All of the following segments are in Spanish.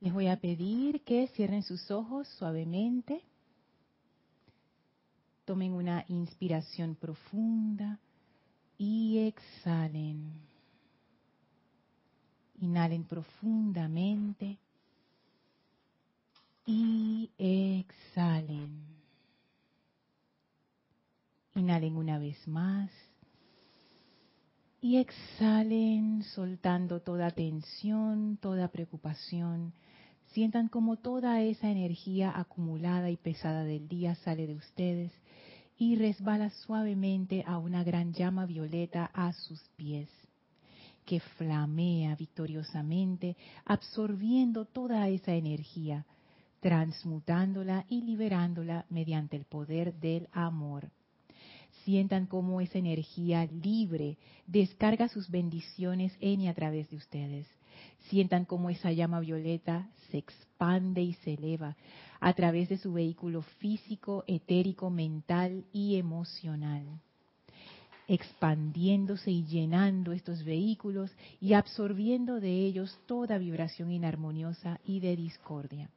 Les voy a pedir que cierren sus ojos suavemente. Tomen una inspiración profunda y exhalen. Inhalen profundamente y exhalen. Inhalen una vez más y exhalen soltando toda tensión, toda preocupación. Sientan como toda esa energía acumulada y pesada del día sale de ustedes y resbala suavemente a una gran llama violeta a sus pies, que flamea victoriosamente, absorbiendo toda esa energía, transmutándola y liberándola mediante el poder del amor sientan cómo esa energía libre descarga sus bendiciones en y a través de ustedes. Sientan cómo esa llama violeta se expande y se eleva a través de su vehículo físico, etérico, mental y emocional expandiéndose y llenando estos vehículos y absorbiendo de ellos toda vibración inarmoniosa y de discordia.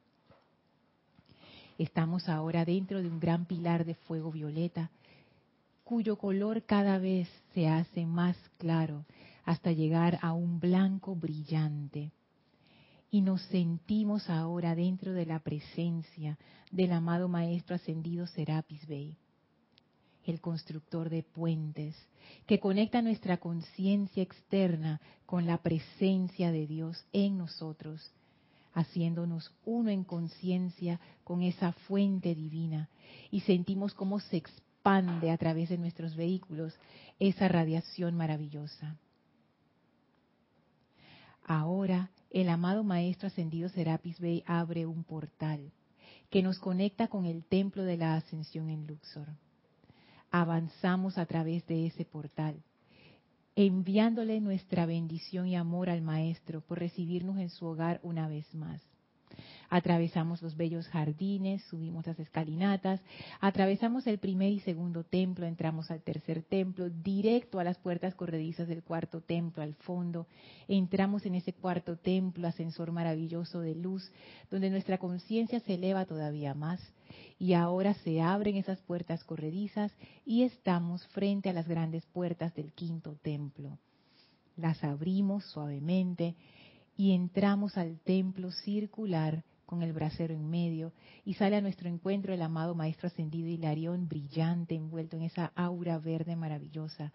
Estamos ahora dentro de un gran pilar de fuego violeta cuyo color cada vez se hace más claro hasta llegar a un blanco brillante. Y nos sentimos ahora dentro de la presencia del amado Maestro Ascendido Serapis Bey, el constructor de puentes, que conecta nuestra conciencia externa con la presencia de Dios en nosotros, haciéndonos uno en conciencia con esa fuente divina, y sentimos cómo se expande a través de nuestros vehículos esa radiación maravillosa. Ahora el amado Maestro Ascendido Serapis Bey abre un portal que nos conecta con el templo de la ascensión en Luxor. Avanzamos a través de ese portal, enviándole nuestra bendición y amor al Maestro por recibirnos en su hogar una vez más. Atravesamos los bellos jardines, subimos las escalinatas, atravesamos el primer y segundo templo, entramos al tercer templo, directo a las puertas corredizas del cuarto templo, al fondo. Entramos en ese cuarto templo, ascensor maravilloso de luz, donde nuestra conciencia se eleva todavía más. Y ahora se abren esas puertas corredizas y estamos frente a las grandes puertas del quinto templo. Las abrimos suavemente y entramos al templo circular con el brasero en medio y sale a nuestro encuentro el amado Maestro Ascendido Hilarión brillante envuelto en esa aura verde maravillosa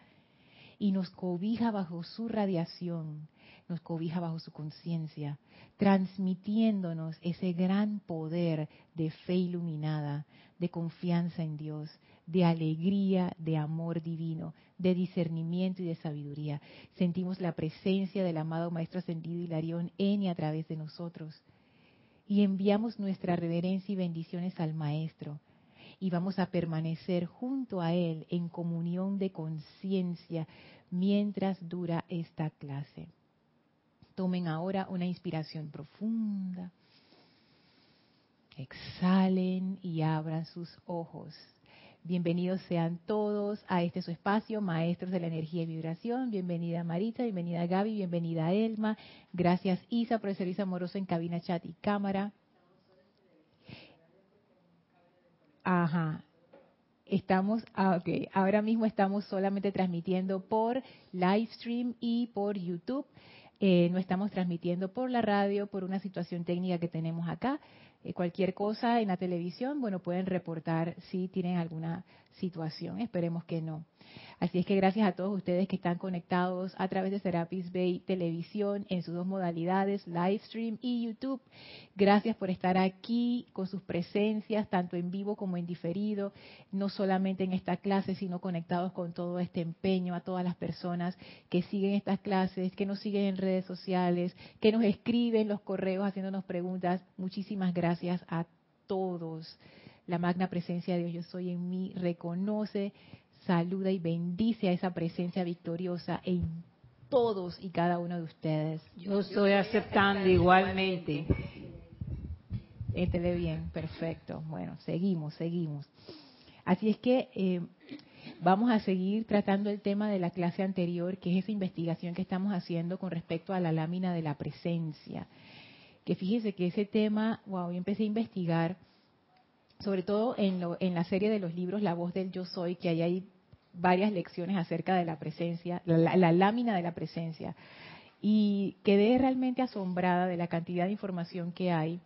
y nos cobija bajo su radiación, nos cobija bajo su conciencia, transmitiéndonos ese gran poder de fe iluminada, de confianza en Dios, de alegría, de amor divino, de discernimiento y de sabiduría. Sentimos la presencia del amado Maestro Ascendido Hilarión en y a través de nosotros. Y enviamos nuestra reverencia y bendiciones al Maestro. Y vamos a permanecer junto a Él en comunión de conciencia mientras dura esta clase. Tomen ahora una inspiración profunda. Exhalen y abran sus ojos. Bienvenidos sean todos a este su espacio, Maestros de la Energía y Vibración. Bienvenida Marita, bienvenida Gaby, bienvenida Elma. Gracias Isa por el servicio en cabina, chat y cámara. Ajá. Estamos, ah, ok, ahora mismo estamos solamente transmitiendo por live stream y por YouTube. Eh, no estamos transmitiendo por la radio por una situación técnica que tenemos acá. Eh, cualquier cosa en la televisión, bueno, pueden reportar si tienen alguna situación. Esperemos que no. Así es que gracias a todos ustedes que están conectados a través de Serapis Bay Televisión en sus dos modalidades, live stream y YouTube. Gracias por estar aquí con sus presencias, tanto en vivo como en diferido, no solamente en esta clase, sino conectados con todo este empeño, a todas las personas que siguen estas clases, que nos siguen en redes sociales, que nos escriben los correos haciéndonos preguntas. Muchísimas gracias a todos. La magna presencia de Dios, yo soy en mí, reconoce saluda y bendice a esa presencia victoriosa en todos y cada uno de ustedes. Yo estoy aceptando igualmente. Éntele bien, perfecto. Bueno, seguimos, seguimos. Así es que eh, vamos a seguir tratando el tema de la clase anterior, que es esa investigación que estamos haciendo con respecto a la lámina de la presencia que fíjese que ese tema, wow, yo empecé a investigar, sobre todo en, en la serie de los libros La voz del yo soy, que ahí hay varias lecciones acerca de la presencia, la, lámina de la presencia. Y quedé realmente asombrada de la cantidad de información que hay,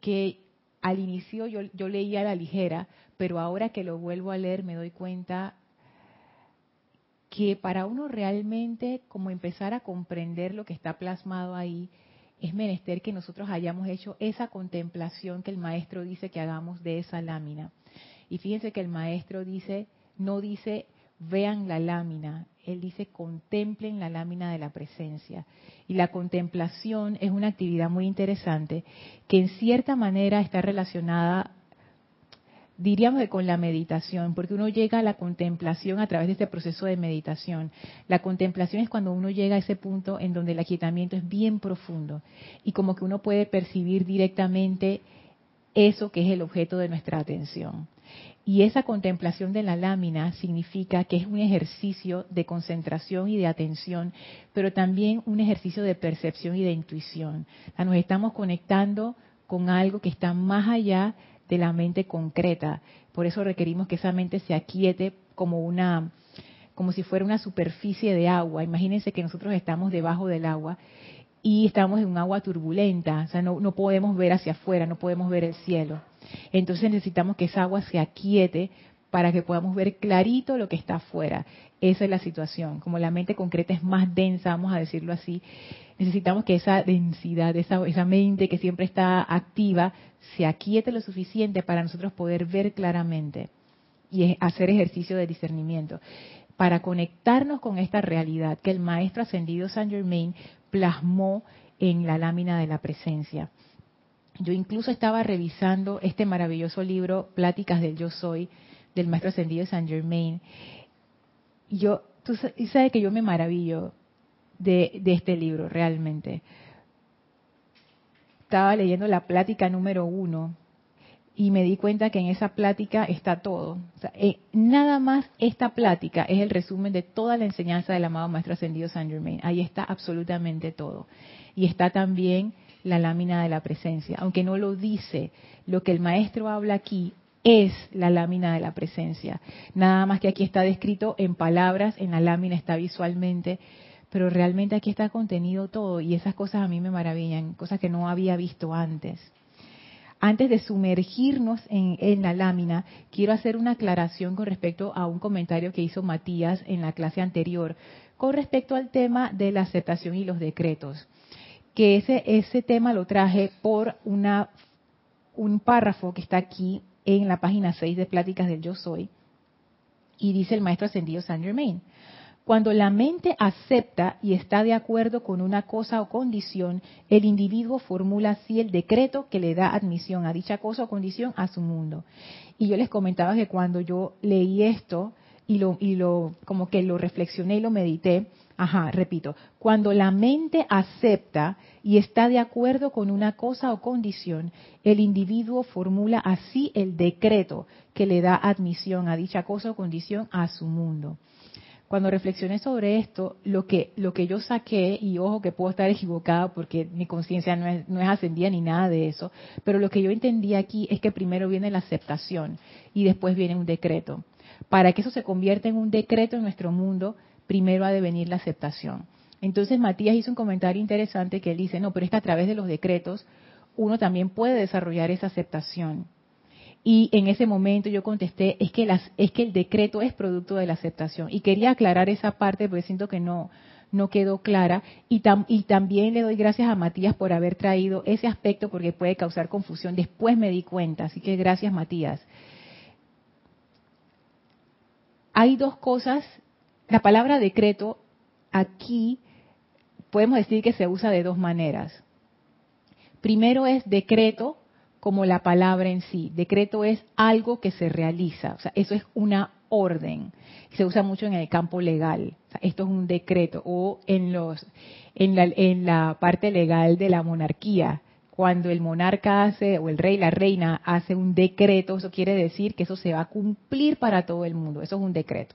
que al inicio yo, yo leía a la ligera, pero ahora que lo vuelvo a leer me doy cuenta que para uno realmente como empezar a comprender lo que está plasmado ahí, es menester que nosotros hayamos hecho esa contemplación que el maestro dice que hagamos de esa lámina. Y fíjense que el maestro dice, no dice vean la lámina, él dice contemplen la lámina de la presencia. Y la contemplación es una actividad muy interesante que en cierta manera está relacionada, diríamos que con la meditación, porque uno llega a la contemplación a través de este proceso de meditación. La contemplación es cuando uno llega a ese punto en donde el aquietamiento es bien profundo y como que uno puede percibir directamente eso que es el objeto de nuestra atención. Y esa contemplación de la lámina significa que es un ejercicio de concentración y de atención, pero también un ejercicio de percepción y de intuición. nos estamos conectando con algo que está más allá de la mente concreta. Por eso requerimos que esa mente se aquiete como una como si fuera una superficie de agua. Imagínense que nosotros estamos debajo del agua y estamos en un agua turbulenta, o sea, no, no podemos ver hacia afuera, no podemos ver el cielo. Entonces necesitamos que esa agua se aquiete para que podamos ver clarito lo que está afuera. Esa es la situación. Como la mente concreta es más densa, vamos a decirlo así, necesitamos que esa densidad, esa, esa mente que siempre está activa, se aquiete lo suficiente para nosotros poder ver claramente y hacer ejercicio de discernimiento para conectarnos con esta realidad que el maestro ascendido Saint Germain plasmó en la lámina de la presencia. Yo incluso estaba revisando este maravilloso libro, Pláticas del Yo Soy, del Maestro Ascendido Saint Germain. Y yo, tú sabes que yo me maravillo de, este libro, realmente. Estaba leyendo la plática número uno y me di cuenta que en esa plática está todo. Eh, nada más esta plática es el resumen de toda la enseñanza del amado Maestro Ascendido Saint Germain. Ahí está absolutamente todo. Y está también la lámina de la presencia. Aunque no lo dice, lo que el maestro habla aquí es la lámina de la presencia. Nada más que aquí está descrito en palabras, en la lámina está visualmente, pero realmente aquí está contenido todo y esas cosas a mí me maravillan, cosas que no había visto antes. Antes de sumergirnos en, la lámina, quiero hacer una aclaración con respecto a un comentario que hizo Matías en la clase anterior, con respecto al tema de la aceptación y los decretos que ese, tema lo traje por un párrafo que está aquí en la página 6 de Pláticas del Yo Soy, y dice el maestro ascendido Saint Germain, cuando la mente acepta y está de acuerdo con una cosa o condición, el individuo formula así el decreto que le da admisión a dicha cosa o condición a su mundo. Y yo les comentaba que cuando yo leí esto y lo, y lo como que lo reflexioné y lo medité, Ajá, repito, cuando la mente acepta y está de acuerdo con una cosa o condición, el individuo formula así el decreto que le da admisión a dicha cosa o condición a su mundo. Cuando reflexioné sobre esto, lo que, lo que yo saqué, y ojo que puedo estar equivocada porque mi conciencia no es, no es ascendida ni nada de eso, pero lo que yo entendí aquí es que primero viene la aceptación y después viene un decreto. Para que eso se convierta en un decreto en nuestro mundo, primero ha de venir la aceptación. Entonces Matías hizo un comentario interesante que él dice, no, pero es que a través de los decretos uno también puede desarrollar esa aceptación. Y en ese momento yo contesté, es que, las, es que el decreto es producto de la aceptación. Y quería aclarar esa parte porque siento que no, no quedó clara. Y, y también le doy gracias a Matías por haber traído ese aspecto porque puede causar confusión. Después me di cuenta, así que gracias Matías. Hay dos cosas la palabra decreto aquí podemos decir que se usa de dos maneras. Primero es decreto como la palabra en sí. Decreto es algo que se realiza, o sea, eso es una orden. Se usa mucho en el campo legal. esto es un decreto o en los en la, en la parte legal de la monarquía. Cuando el monarca hace o el rey, la reina hace un decreto, eso quiere decir que eso se va a cumplir para todo el mundo. Eso es un decreto.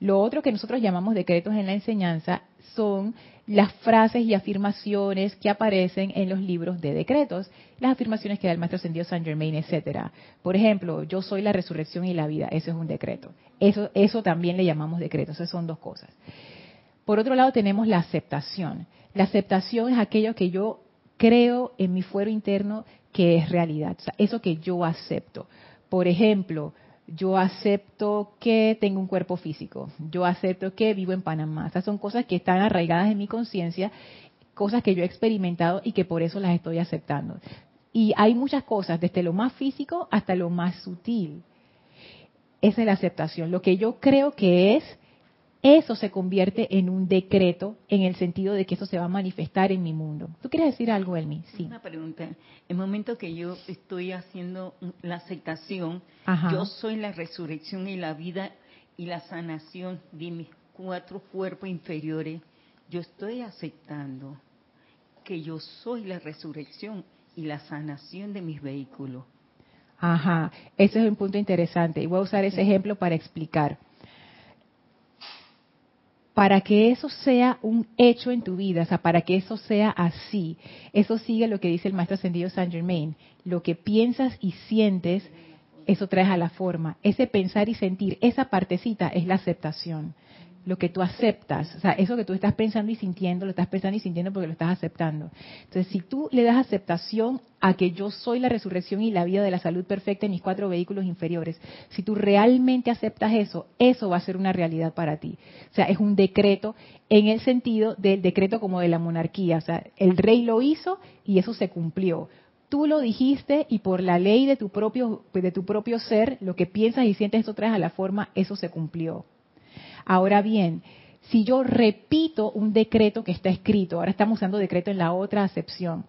Lo otro que nosotros llamamos decretos en la enseñanza son las frases y afirmaciones que aparecen en los libros de decretos, las afirmaciones que da el maestro ascendido Saint Germain, etcétera. Por ejemplo, yo soy la resurrección y la vida, eso es un decreto. Eso, eso también le llamamos decreto, esas son dos cosas. Por otro lado tenemos la aceptación. La aceptación es aquello que yo creo en mi fuero interno que es realidad, o sea, eso que yo acepto. Por ejemplo, yo acepto que tengo un cuerpo físico, yo acepto que vivo en Panamá. Esas son cosas que están arraigadas en mi conciencia, cosas que yo he experimentado y que por eso las estoy aceptando. Y hay muchas cosas, desde lo más físico hasta lo más sutil. Esa es la aceptación. Lo que yo creo que es, eso se convierte en un decreto en el sentido de que eso se va a manifestar en mi mundo. ¿Tú quieres decir algo, Elmi? Sí. Una pregunta. El momento que yo estoy haciendo la aceptación, yo soy la resurrección y la vida y la sanación de mis cuatro cuerpos inferiores. Yo estoy aceptando que yo soy la resurrección y la sanación de mis vehículos. Ajá, ese es un punto interesante y voy a usar ese ejemplo para explicar para que eso sea un hecho en tu vida, o sea, para que eso sea así, eso sigue lo que dice el maestro ascendido Saint Germain. Lo que piensas y sientes, eso traes a la forma. Ese pensar y sentir, esa partecita es la aceptación lo que tú aceptas, o sea, eso que tú estás pensando y sintiendo, lo estás pensando y sintiendo porque lo estás aceptando. Entonces, si tú le das aceptación a que yo soy la resurrección y la vida de la salud perfecta en mis cuatro vehículos inferiores, si tú realmente aceptas eso, eso va a ser una realidad para ti. O sea, es un decreto en el sentido del decreto como de la monarquía, o sea, el rey lo hizo y eso se cumplió tú lo dijiste y por la ley de tu propio de tu propio ser, lo que piensas y sientes eso traes a la forma, eso se cumplió. Ahora bien, si yo repito un decreto que está escrito, ahora estamos usando decreto en la otra acepción,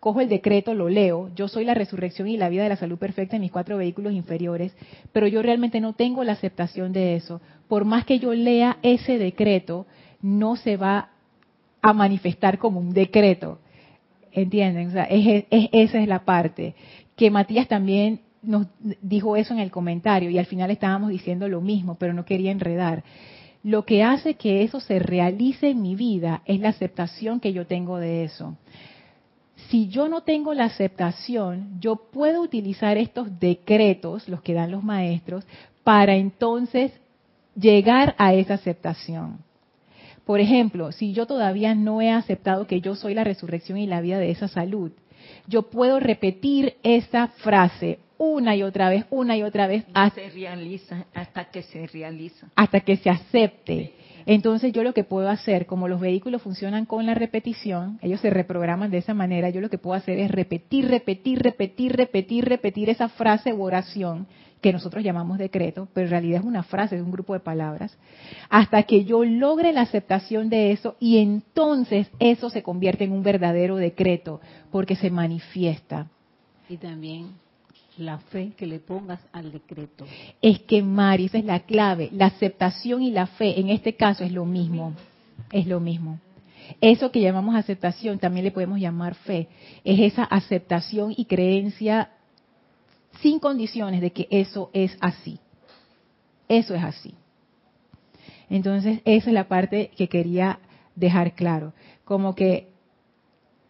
cojo el decreto, lo leo, yo soy la resurrección y la vida de la salud perfecta en mis cuatro vehículos inferiores, pero yo realmente no tengo la aceptación de eso. Por más que yo lea ese decreto, no se va a manifestar como un decreto. ¿Entienden? O sea, esa es la parte. Que Matías también nos dijo eso en el comentario y al final estábamos diciendo lo mismo, pero no quería enredar. Lo que hace que eso se realice en mi vida es la aceptación que yo tengo de eso. Si yo no tengo la aceptación, yo puedo utilizar estos decretos, los que dan los maestros, para entonces llegar a esa aceptación. Por ejemplo, si yo todavía no he aceptado que yo soy la resurrección y la vida de esa salud, yo puedo repetir esa frase una y otra vez, una y otra vez. Hasta, se realiza, hasta que se realiza. Hasta que se acepte. Entonces yo lo que puedo hacer, como los vehículos funcionan con la repetición, ellos se reprograman de esa manera, yo lo que puedo hacer es repetir, repetir, repetir, repetir, repetir esa frase u oración que nosotros llamamos decreto, pero en realidad es una frase, es un grupo de palabras, hasta que yo logre la aceptación de eso y entonces eso se convierte en un verdadero decreto, porque se manifiesta. Y también la fe que le pongas al decreto. Es que, Mari, esa es la clave. La aceptación y la fe, en este caso, es lo mismo. Es lo mismo. Eso que llamamos aceptación también le podemos llamar fe. Es esa aceptación y creencia sin condiciones de que eso es así. Eso es así. Entonces, esa es la parte que quería dejar claro. Como que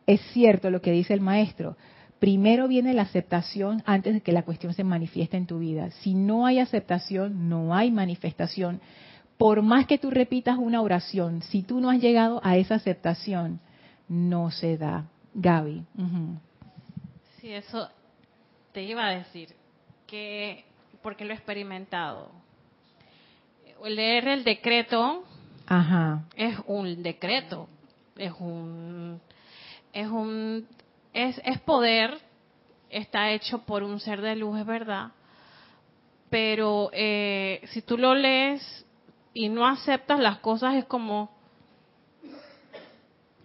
es cierto lo que dice el maestro primero viene la aceptación antes de que la cuestión se manifieste en tu vida. Si no hay aceptación, no hay manifestación. Por más que tú repitas una oración, si tú no has llegado a esa aceptación, no se da. Gaby. Sí, eso te iba a decir, que porque lo he experimentado. Leer el decreto Ajá. es un decreto, es un es un es, es poder, está hecho por un ser de luz, es verdad, pero eh, si tú lo lees y no aceptas las cosas es como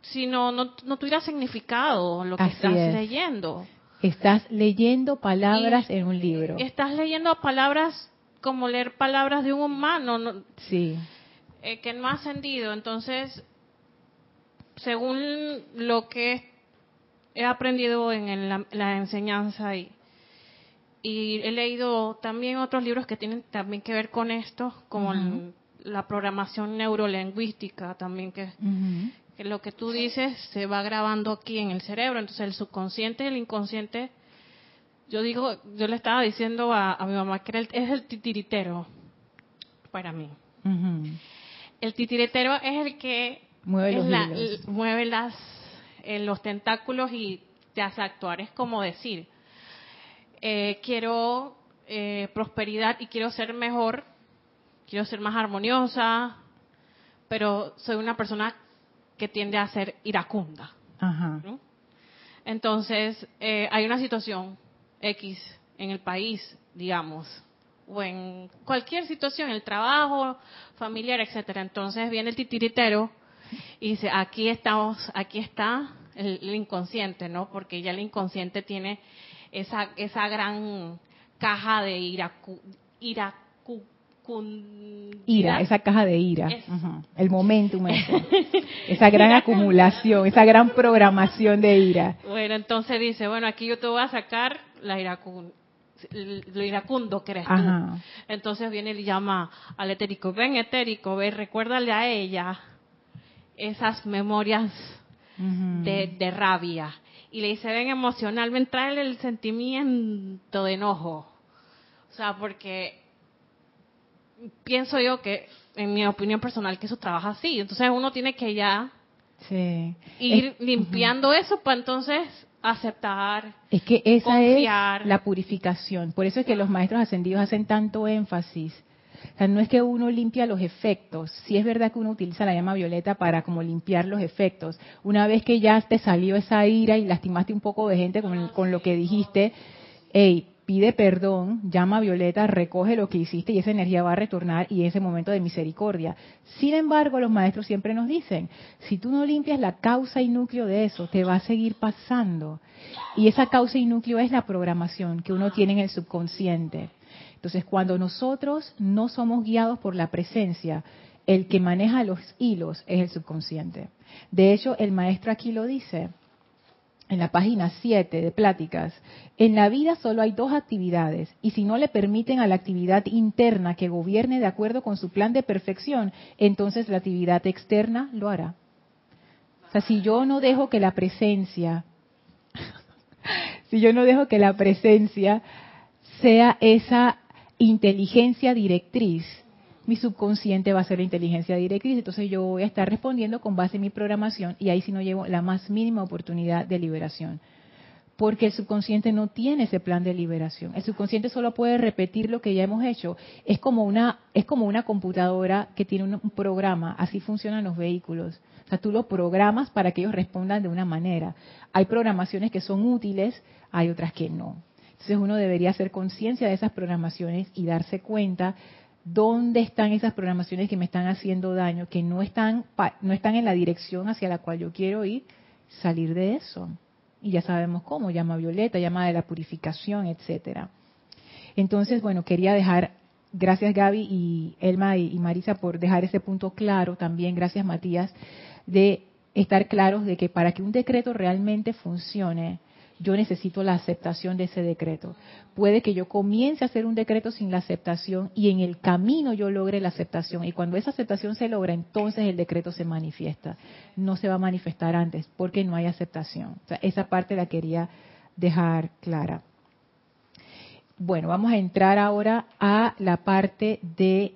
si no, no, tuviera significado lo que estás leyendo. Estás leyendo palabras en un libro. Estás leyendo palabras como leer palabras de un humano. sí. Eh, que no ha ascendido. Entonces, según lo que he aprendido en la, enseñanza y, y he leído también otros libros que tienen también que ver con esto, como la programación neurolingüística también, que, que lo que tú dices se va grabando aquí en el cerebro. Entonces el subconsciente y el inconsciente, yo digo, yo le estaba diciendo a, mi mamá que es el titiritero para mí. El titiritero es el que mueve los, mueve las, los tentáculos y te hace actuar. Es como decir, eh, quiero eh, prosperidad y quiero ser mejor, quiero ser más armoniosa, pero soy una persona que tiende a ser iracunda. Entonces, eh, hay una situación X en el país, digamos, o en cualquier situación, el trabajo, familiar, etcétera. Entonces viene el titiritero y dice, aquí estamos, aquí está el, inconsciente, ¿no? Porque ya el inconsciente tiene esa, esa gran caja de ira, ira, ira, esa caja de ira, el momentum, esa gran acumulación, esa gran programación de ira. Bueno, entonces dice, bueno, aquí yo te voy a sacar la lo iracundo que eres tú. Entonces viene y llama al etérico, ven etérico, ven, recuérdale a ella esas memorias de, rabia. Y le dice, ven emocional, ven, trae el sentimiento de enojo. O sea, porque pienso yo que, en mi opinión personal, que eso trabaja así. Entonces uno tiene que ya ir limpiando eso para entonces aceptar. Es que esa es la purificación. Por eso es que los maestros ascendidos hacen tanto énfasis o sea, no es que uno limpia los efectos. Sí es verdad que uno utiliza la llama violeta para como limpiar los efectos. Una vez que ya te salió esa ira y lastimaste un poco de gente con, con lo que dijiste, hey, pide perdón, llama violeta, recoge lo que hiciste y esa energía va a retornar y ese momento de misericordia. Sin embargo, los maestros siempre nos dicen, si tú no limpias la causa y núcleo de eso, te va a seguir pasando. Y esa causa y núcleo es la programación que uno tiene en el subconsciente. Entonces, cuando nosotros no somos guiados por la presencia, el que maneja los hilos es el subconsciente. De hecho, el maestro aquí lo dice en la página 7 de Pláticas. En la vida solo hay dos actividades y si no le permiten a la actividad interna que gobierne de acuerdo con su plan de perfección, entonces la actividad externa lo hará. O sea, si yo no dejo que la presencia, si yo no dejo que la presencia sea esa inteligencia directriz, mi subconsciente va a ser la inteligencia directriz, entonces yo voy a estar respondiendo con base en mi programación y ahí sí no llevo la más mínima oportunidad de liberación. Porque el subconsciente no tiene ese plan de liberación. El subconsciente solo puede repetir lo que ya hemos hecho. Es como una, es como una computadora que tiene un, programa. Así funcionan los vehículos. O sea, tú lo programas para que ellos respondan de una manera. Hay programaciones que son útiles, hay otras que no. Entonces uno debería hacer conciencia de esas programaciones y darse cuenta dónde están esas programaciones que me están haciendo daño, que no están, no están en la dirección hacia la cual yo quiero ir, salir de eso. Y ya sabemos cómo, llama violeta, llama de la purificación, etcétera. Entonces, bueno, quería dejar, gracias Gaby y Elma y Marisa por dejar ese punto claro también, gracias Matías, de estar claros de que para que un decreto realmente funcione, yo necesito la aceptación de ese decreto. Puede que yo comience a hacer un decreto sin la aceptación y en el camino yo logre la aceptación. Y cuando esa aceptación se logra, entonces el decreto se manifiesta. No se va a manifestar antes porque no hay aceptación. esa parte la quería dejar clara. Bueno, vamos a entrar ahora a la parte de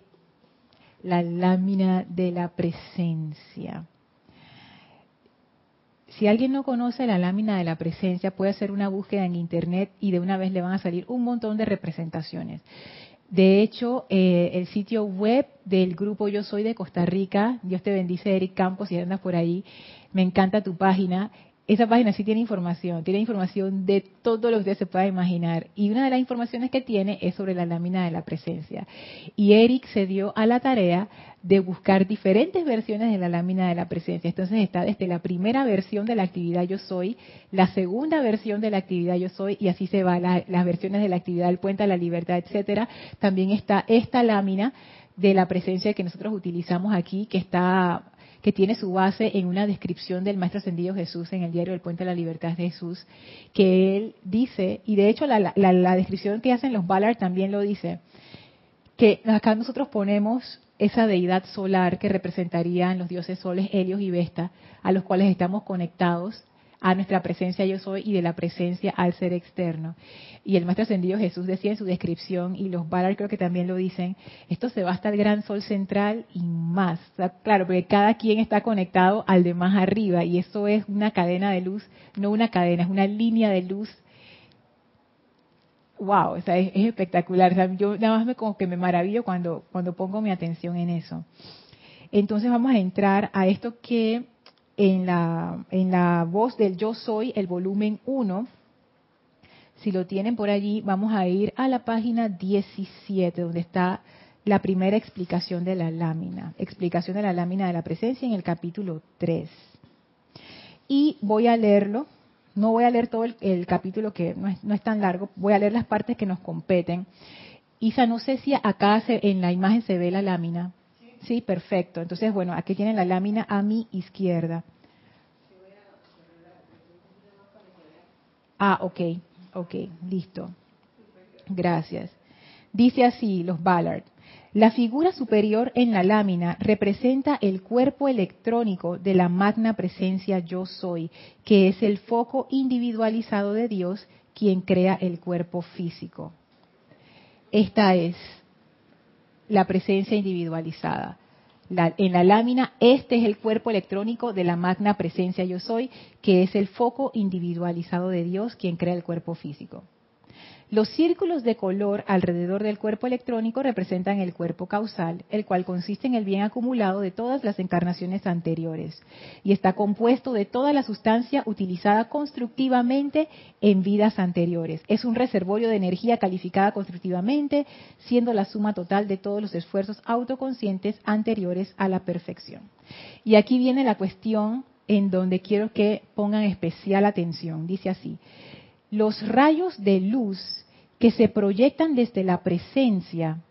la lámina de la presencia. Si alguien no conoce la lámina de la presencia, puede hacer una búsqueda en Internet y de una vez le van a salir un montón de representaciones. De hecho, eh, el sitio web del grupo Yo Soy de Costa Rica, Dios te bendice Eric Campos, si andas por ahí, me encanta tu página, esa página sí tiene información, tiene información de todo lo que usted se pueda imaginar. Y una de las informaciones que tiene es sobre la lámina de la presencia. Y Eric se dio a la tarea de buscar diferentes versiones de la lámina de la presencia. Entonces está desde la primera versión de la actividad yo soy, la segunda versión de la actividad yo soy, y así se va las versiones de la actividad del puente a la libertad, etcétera. También está esta lámina de la presencia que nosotros utilizamos aquí, que está que tiene su base en una descripción del Maestro Ascendido Jesús en el diario El Puente de la Libertad de Jesús, que él dice, y de hecho la, descripción que hacen los Ballard también lo dice, que acá nosotros ponemos esa deidad solar que representarían los dioses soles Helios y Vesta, a los cuales estamos conectados a nuestra presencia yo soy y de la presencia al ser externo. Y el maestro ascendido Jesús decía en su descripción, y los Balar creo que también lo dicen, esto se va hasta el gran sol central y más. claro, porque cada quien está conectado al de más arriba y eso es una cadena de luz, no una cadena, es una línea de luz wow, es, espectacular. yo nada más me como que me maravillo cuando, cuando pongo mi atención en eso. Entonces vamos a entrar a esto que en la, en la voz del yo soy, el volumen 1, si lo tienen por allí, vamos a ir a la página 17, donde está la primera explicación de la lámina, explicación de la lámina de la presencia en el capítulo 3. Y voy a leerlo no voy a leer todo el, capítulo que no es, no es, tan largo, voy a leer las partes que nos competen. Isa, no sé si acá en la imagen se ve la lámina. Sí, perfecto. Entonces, bueno, aquí tienen la lámina a mi izquierda. Ah, ok, ok, listo. Gracias. Dice así los Ballard. La figura superior en la lámina representa el cuerpo electrónico de la magna presencia yo soy, que es el foco individualizado de Dios quien crea el cuerpo físico. Esta es la presencia individualizada. en la lámina, este es el cuerpo electrónico de la magna presencia yo soy, que es el foco individualizado de Dios quien crea el cuerpo físico. Los círculos de color alrededor del cuerpo electrónico representan el cuerpo causal, el cual consiste en el bien acumulado de todas las encarnaciones anteriores y está compuesto de toda la sustancia utilizada constructivamente en vidas anteriores. Es un reservorio de energía calificada constructivamente, siendo la suma total de todos los esfuerzos autoconscientes anteriores a la perfección. Y aquí viene la cuestión en donde quiero que pongan especial atención. Dice así, los rayos de luz que se proyectan desde la presencia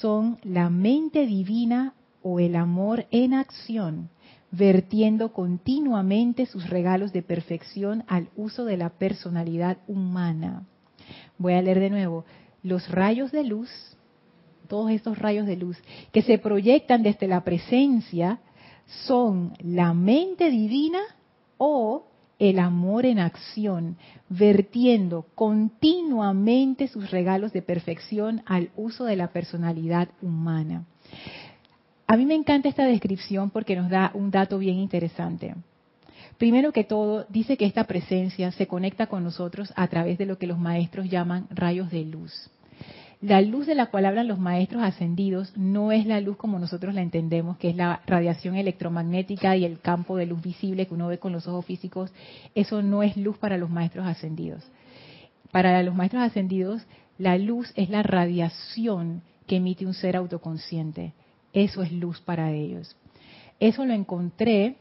son la mente divina o el amor en acción, vertiendo continuamente sus regalos de perfección al uso de la personalidad humana. Voy a leer de nuevo. Los rayos de luz, todos estos rayos de luz que se proyectan desde la presencia, son la mente divina o el amor en acción, vertiendo continuamente sus regalos de perfección al uso de la personalidad humana. A mí me encanta esta descripción porque nos da un dato bien interesante. Primero que todo, dice que esta presencia se conecta con nosotros a través de lo que los maestros llaman rayos de luz. La luz de la cual hablan los maestros ascendidos no es la luz como nosotros la entendemos, que es la radiación electromagnética y el campo de luz visible que uno ve con los ojos físicos. Eso no es luz para los maestros ascendidos. Para los maestros ascendidos, la luz es la radiación que emite un ser autoconsciente. Eso es luz para ellos. Eso lo encontré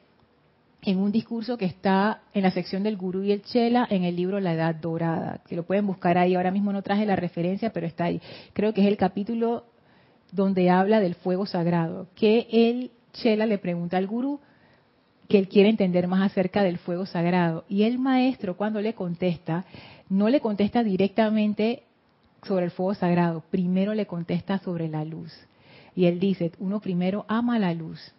en un discurso que está en la sección del Gurú y el Chela en el libro La Edad Dorada, que lo pueden buscar ahí. Ahora mismo no traje la referencia, pero está ahí. Creo que es el capítulo donde habla del fuego sagrado, que el Chela le pregunta al Gurú que él quiere entender más acerca del fuego sagrado. Y el maestro cuando le contesta, no le contesta directamente sobre el fuego sagrado, primero le contesta sobre la luz. Y él dice, uno primero ama la luz,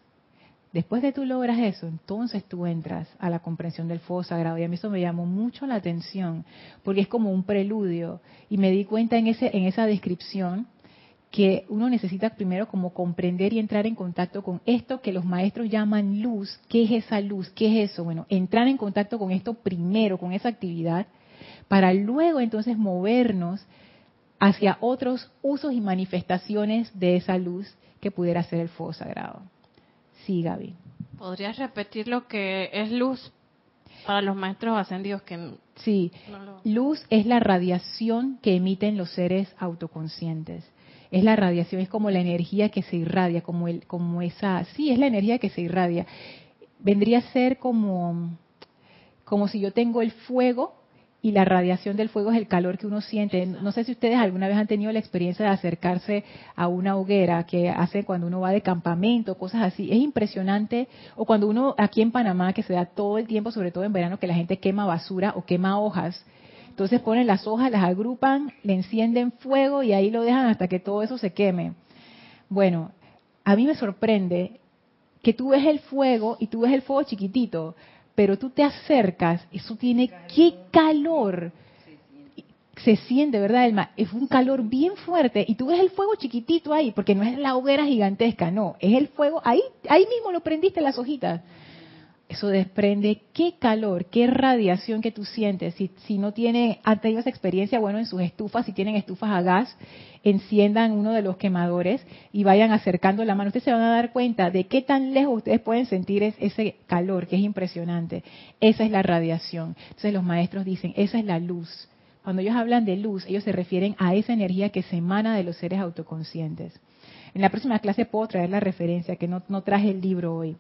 Después de tú logras eso, entonces tú entras a la comprensión del fuego sagrado. Y a mí eso me llamó mucho la atención, porque es como un preludio. Y me di cuenta en, ese, en esa descripción que uno necesita primero como comprender y entrar en contacto con esto que los maestros llaman luz. ¿Qué es esa luz? ¿Qué es eso? Bueno, entrar en contacto con esto primero, con esa actividad, para luego entonces movernos hacia otros usos y manifestaciones de esa luz que pudiera ser el fuego sagrado. Sí, Gaby. ¿Podrías repetir lo que es luz para los maestros ascendidos que Sí, luz es la radiación que emiten los seres autoconscientes. Es la radiación, es como la energía que se irradia, como el como esa, sí, es la energía que se irradia. Vendría a ser como como si yo tengo el fuego y la radiación del fuego es el calor que uno siente. No sé si ustedes alguna vez han tenido la experiencia de acercarse a una hoguera que hace cuando uno va de campamento, cosas así. Es impresionante. O cuando uno aquí en Panamá, que se da todo el tiempo, sobre todo en verano, que la gente quema basura o quema hojas. Entonces ponen las hojas, las agrupan, le encienden fuego y ahí lo dejan hasta que todo eso se queme. Bueno, a mí me sorprende que tú ves el fuego y tú ves el fuego chiquitito, pero tú te acercas, eso tiene qué calor. Se siente, ¿verdad, Elma? Es un calor bien fuerte y tú ves el fuego chiquitito ahí, porque no es la hoguera gigantesca, no, es el fuego, ahí, ahí mismo lo prendiste las hojitas eso desprende qué calor, qué radiación que tú sientes. Si, si no tienen, han tenido esa experiencia, bueno, en sus estufas, si tienen estufas a gas, enciendan uno de los quemadores y vayan acercando la mano. Ustedes se van a dar cuenta de qué tan lejos ustedes pueden sentir ese calor, que es impresionante. Esa es la radiación. Entonces los maestros dicen, esa es la luz. Cuando ellos hablan de luz, ellos se refieren a esa energía que se emana de los seres autoconscientes. En la próxima clase puedo traer la referencia, que no, no traje el libro hoy.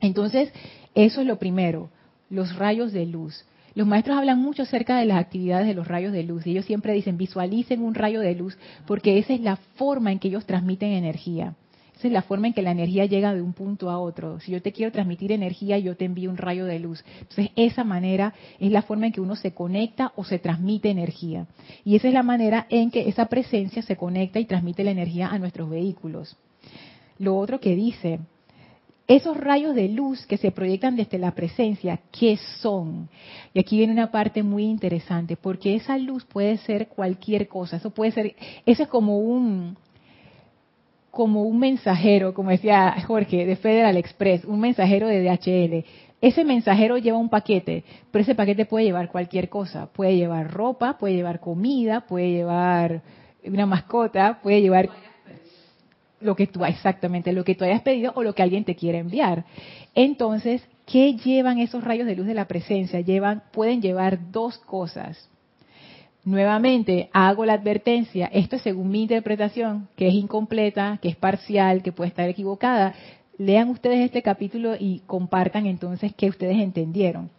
Entonces, eso es lo primero, los rayos de luz. Los maestros hablan mucho acerca de las actividades de los rayos de luz y ellos siempre dicen visualicen un rayo de luz porque esa es la forma en que ellos transmiten energía. Esa es la forma en que la energía llega de un punto a otro. Si yo te quiero transmitir energía, yo te envío un rayo de luz. Entonces, esa manera es la forma en que uno se conecta o se transmite energía. Y esa es la manera en que esa presencia se conecta y transmite la energía a nuestros vehículos. Lo otro que dice, esos rayos de luz que se proyectan desde la presencia, ¿qué son? Y aquí viene una parte muy interesante, porque esa luz puede ser cualquier cosa. Eso puede ser, eso es como un, como un mensajero, como decía Jorge, de Federal Express, un mensajero de DHL. Ese mensajero lleva un paquete, pero ese paquete puede llevar cualquier cosa. Puede llevar ropa, puede llevar comida, puede llevar una mascota, puede llevar lo que tú exactamente lo que tú hayas pedido o lo que alguien te quiere enviar. Entonces, ¿qué llevan esos rayos de luz de la presencia? Llevan pueden llevar dos cosas. Nuevamente, hago la advertencia, esto es según mi interpretación, que es incompleta, que es parcial, que puede estar equivocada. Lean ustedes este capítulo y compartan entonces qué ustedes entendieron.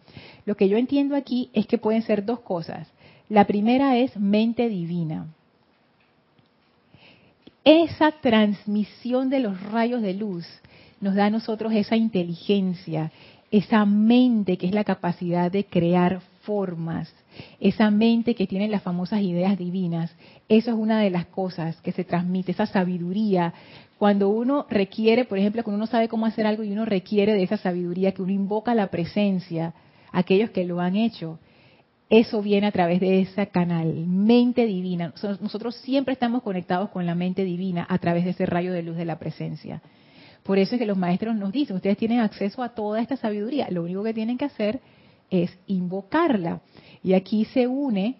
Lo que yo entiendo aquí es que pueden ser dos cosas. La primera es mente divina esa transmisión de los rayos de luz nos da a nosotros esa inteligencia, esa mente que es la capacidad de crear formas, esa mente que tiene las famosas ideas divinas. Eso es una de las cosas que se transmite, esa sabiduría. Cuando uno requiere, por ejemplo, cuando uno sabe cómo hacer algo y uno requiere de esa sabiduría, que uno invoca la presencia, aquellos que lo han hecho, eso viene a través de ese canal, mente divina. Nosotros siempre estamos conectados con la mente divina a través de ese rayo de luz de la presencia. Por eso es que los maestros nos dicen, ustedes tienen acceso a toda esta sabiduría, lo único que tienen que hacer es invocarla. Y aquí se une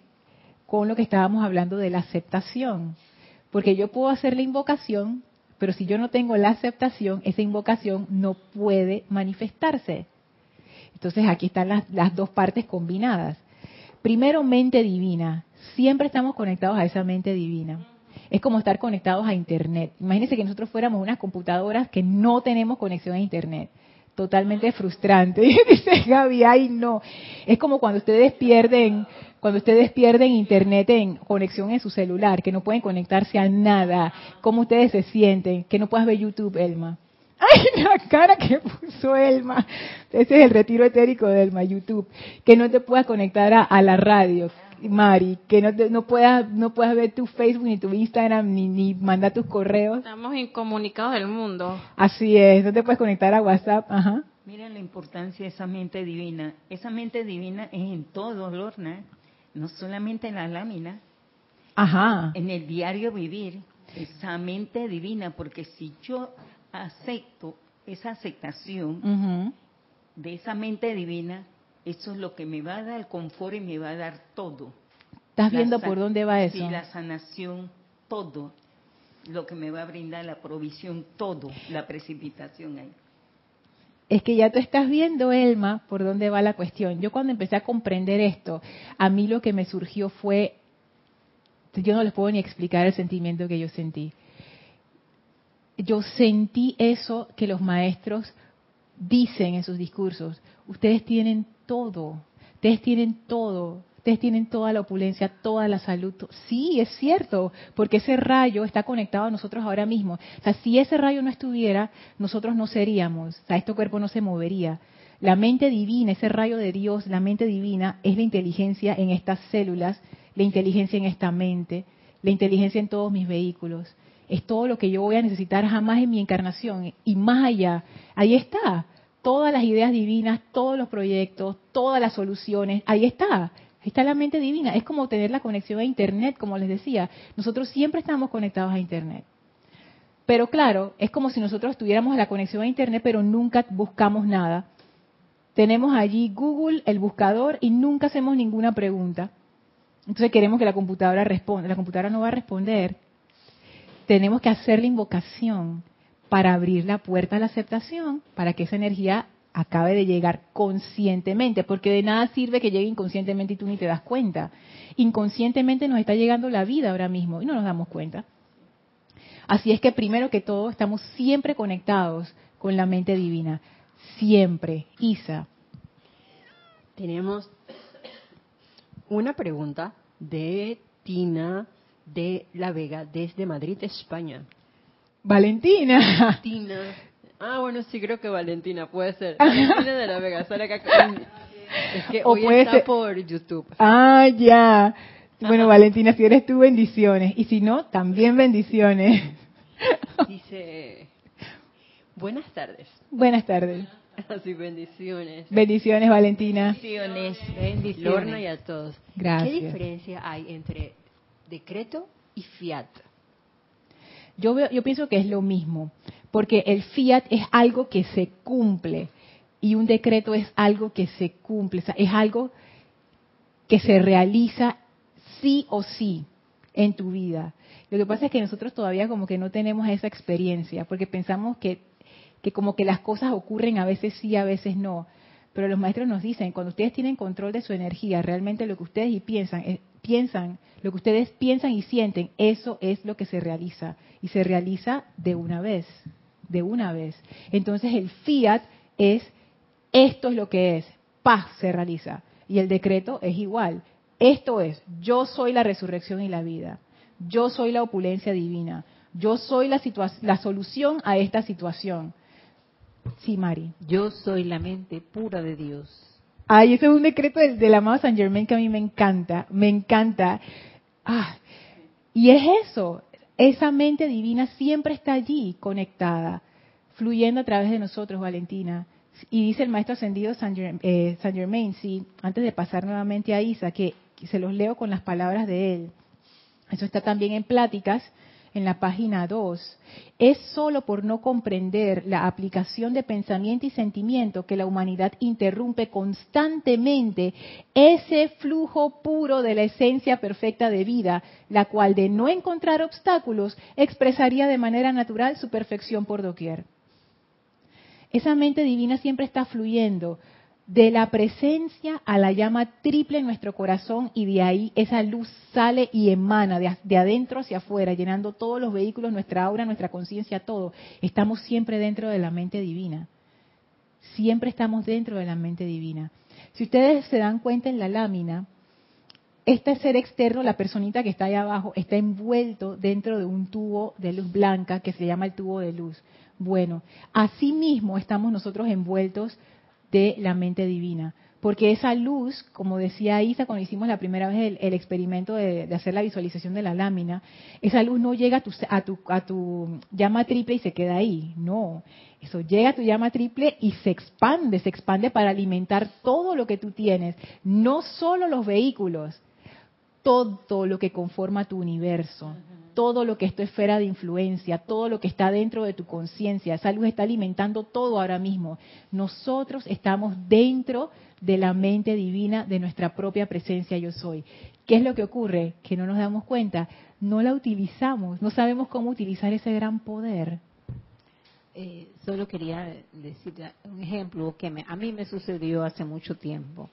con lo que estábamos hablando de la aceptación, porque yo puedo hacer la invocación, pero si yo no tengo la aceptación, esa invocación no puede manifestarse. Entonces aquí están las, las dos partes combinadas. Primero, mente divina. Siempre estamos conectados a esa mente divina. Es como estar conectados a Internet. Imagínense que nosotros fuéramos unas computadoras que no tenemos conexión a Internet. Totalmente frustrante. Dice Gaby, ay no. Es como cuando ustedes pierden, cuando ustedes pierden Internet en conexión en su celular, que no pueden conectarse a nada. ¿Cómo ustedes se sienten? Que no puedas ver YouTube, Elma. ¡Ay, la cara que puso Elma! Ese es el retiro etérico de Elma, YouTube. Que no te puedas conectar a, la radio, Mari. Que no, no, puedas, no puedas ver tu Facebook, ni tu Instagram, ni, ni mandar tus correos. Estamos incomunicados del mundo. Así es, no te puedes conectar a WhatsApp. Ajá. Miren la importancia de esa mente divina. Esa mente divina es en todo, Lorna. No solamente en la lámina. Ajá. En el diario vivir. Esa mente divina, porque si yo acepto esa aceptación de esa mente divina, eso es lo que me va a dar el confort y me va a dar todo. ¿Estás viendo por dónde va eso? Sí, la sanación, todo. Lo que me va a brindar la provisión, todo. La precipitación ahí. Es que ya tú estás viendo, Elma, por dónde va la cuestión. Yo cuando empecé a comprender esto, a mí lo que me surgió fue, yo no les puedo ni explicar el sentimiento que yo sentí yo sentí eso que los maestros dicen en sus discursos. Ustedes tienen todo, ustedes tienen todo, ustedes tienen toda la opulencia, toda la salud. Sí, es cierto, porque ese rayo está conectado a nosotros ahora mismo. O sea, si ese rayo no estuviera, nosotros no seríamos, o sea, este cuerpo no se movería. La mente divina, ese rayo de Dios, la mente divina, es la inteligencia en estas células, la inteligencia en esta mente, la inteligencia en todos mis vehículos es todo lo que yo voy a necesitar jamás en mi encarnación y más allá. Ahí está, todas las ideas divinas, todos los proyectos, todas las soluciones, ahí está. Ahí está la mente divina. Es como tener la conexión a Internet, como les decía. Nosotros siempre estamos conectados a Internet. Pero claro, es como si nosotros tuviéramos la conexión a Internet, pero nunca buscamos nada. Tenemos allí Google, el buscador, y nunca hacemos ninguna pregunta. Entonces queremos que la computadora responda. La computadora no va a responder. Tenemos que hacer la invocación para abrir la puerta a la aceptación, para que esa energía acabe de llegar conscientemente, porque de nada sirve que llegue inconscientemente y tú ni te das cuenta. Inconscientemente nos está llegando la vida ahora mismo y no nos damos cuenta. Así es que primero que todo estamos siempre conectados con la mente divina, siempre. Isa. Tenemos una pregunta de Tina de La Vega desde Madrid, España. Valentina. Valentina. Ah, bueno, sí, creo que Valentina puede ser. Valentina de La Vega, sale acá. Es que hoy está por YouTube. Ah, ya. Bueno, Valentina, si eres tú, bendiciones. Y si no, también bendiciones. Dice, buenas tardes. Buenas tardes. Así, bendiciones. Bendiciones, Valentina. Bendiciones. Bendiciones. Lorna y a todos. Gracias. ¿Qué diferencia hay entre decreto y fiat? Yo, pienso que es lo mismo, porque el fiat es algo que se cumple y un decreto es algo que se cumple, es algo que se realiza sí o sí en tu vida. Lo que pasa es que nosotros todavía como que no tenemos esa experiencia, porque pensamos que, como que las cosas ocurren a veces sí, a veces no. Pero los maestros nos dicen, cuando ustedes tienen control de su energía, realmente lo que ustedes piensan, eh, piensan, lo que ustedes piensan y sienten, eso es lo que se realiza. Y se realiza de una vez, de una vez. Entonces el fiat es, esto es lo que es, paz se realiza. Y el decreto es igual. Esto es, yo soy la resurrección y la vida. Yo soy la opulencia divina. Yo soy la, solución a esta situación. Sí, Mari. Yo soy la mente pura de Dios. Ay, ese es un decreto del, del amado San Germain que a mí me encanta, me encanta. Ah, y es eso, esa mente divina siempre está allí, conectada, fluyendo a través de nosotros, Valentina. Y dice el maestro ascendido San, eh, Germain, sí, antes de pasar nuevamente a Isa, que se los leo con las palabras de él. Eso está también en pláticas en la página 2, es solo por no comprender la aplicación de pensamiento y sentimiento que la humanidad interrumpe constantemente ese flujo puro de la esencia perfecta de vida, la cual de no encontrar obstáculos expresaría de manera natural su perfección por doquier. Esa mente divina siempre está fluyendo, de la presencia a la llama triple en nuestro corazón y de ahí esa luz sale y emana de, adentro hacia afuera, llenando todos los vehículos, nuestra aura, nuestra conciencia, todo. Estamos siempre dentro de la mente divina. Siempre estamos dentro de la mente divina. Si ustedes se dan cuenta en la lámina, este ser externo, la personita que está ahí abajo, está envuelto dentro de un tubo de luz blanca que se llama el tubo de luz. Bueno, así mismo estamos nosotros envueltos de la mente divina. Porque esa luz, como decía Isa cuando hicimos la primera vez el, experimento de, hacer la visualización de la lámina, esa luz no llega a tu, a, tu, a tu llama triple y se queda ahí. No, eso llega a tu llama triple y se expande, se expande para alimentar todo lo que tú tienes, no solo los vehículos, todo lo que conforma tu universo todo lo que es tu esfera de influencia, todo lo que está dentro de tu conciencia. Esa luz está alimentando todo ahora mismo. Nosotros estamos dentro de la mente divina de nuestra propia presencia yo soy. ¿Qué es lo que ocurre? Que no nos damos cuenta, no la utilizamos, no sabemos cómo utilizar ese gran poder. Eh, solo quería decir un ejemplo que a mí me sucedió hace mucho tiempo.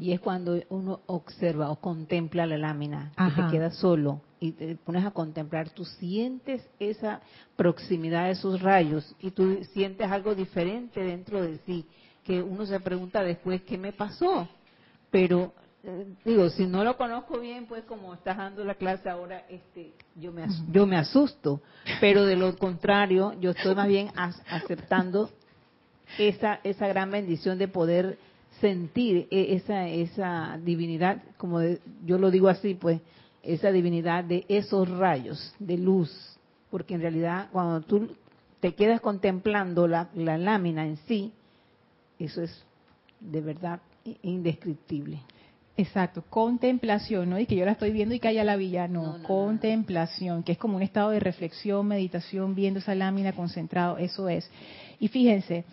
Y es cuando uno observa o contempla la lámina que te queda solo y te pones a contemplar, tú sientes esa proximidad de esos rayos y tú sientes algo diferente dentro de sí que uno se pregunta después qué me pasó pero digo, si no lo conozco bien, pues como estás dando la clase ahora, este, yo me, yo me asusto. Pero de lo contrario, yo estoy más bien aceptando esa, esa gran bendición de poder sentir e, esa, esa divinidad, como yo lo digo así, pues, esa divinidad de esos rayos de luz porque en realidad cuando tú te quedas contemplando la, lámina en sí, eso es de verdad indescriptible. Exacto, contemplación, ¿no? Y que yo la estoy viendo y que haya la villa, no, contemplación, que es como un estado de reflexión, meditación, viendo esa lámina concentrado, eso es. Y fíjense,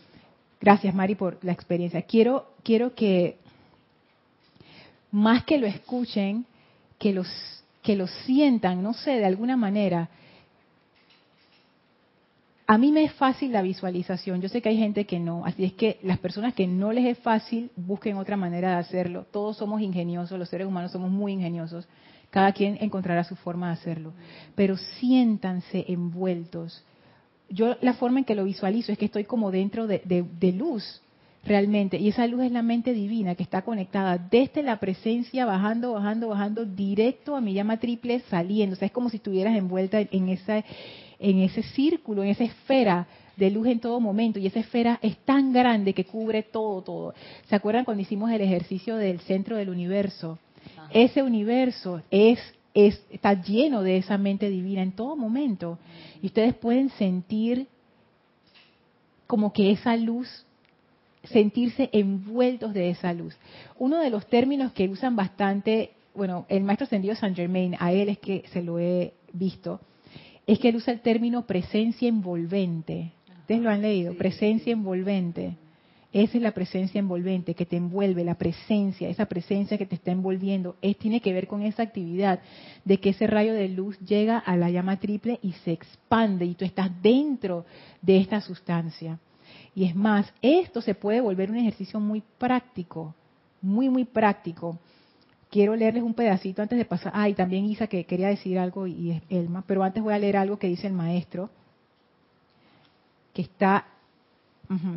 gracias Mari por la experiencia. Quiero, quiero que más que lo escuchen, que los que lo sientan, no sé, de alguna manera, a mí me es fácil la visualización, yo sé que hay gente que no, así es que las personas que no les es fácil busquen otra manera de hacerlo. Todos somos ingeniosos, los seres humanos somos muy ingeniosos, cada quien encontrará su forma de hacerlo, pero siéntanse envueltos. Yo la forma en que lo visualizo es que estoy como dentro de, de luz, realmente. Y esa luz es la mente divina que está conectada desde la presencia, bajando, bajando, bajando, directo a mi llama triple, saliendo. O sea, es como si estuvieras envuelta en esa, en ese círculo, en esa esfera de luz en todo momento y esa esfera es tan grande que cubre todo, todo. ¿Se acuerdan cuando hicimos el ejercicio del centro del universo? Ese universo es, es, está lleno de esa mente divina en todo momento y ustedes pueden sentir como que esa luz sentirse envueltos de esa luz. Uno de los términos que usan bastante, bueno, el maestro ascendido Saint Germain, a él es que se lo he visto, es que él usa el término presencia envolvente. Ustedes lo han leído, presencia envolvente. Esa es la presencia envolvente que te envuelve, la presencia, esa presencia que te está envolviendo, es, tiene que ver con esa actividad de que ese rayo de luz llega a la llama triple y se expande y tú estás dentro de esta sustancia. Y es más, esto se puede volver un ejercicio muy práctico, muy, muy práctico quiero leerles un pedacito antes de pasar. Ah, y también Isa que quería decir algo y es Elma, pero antes voy a leer algo que dice el maestro, que está,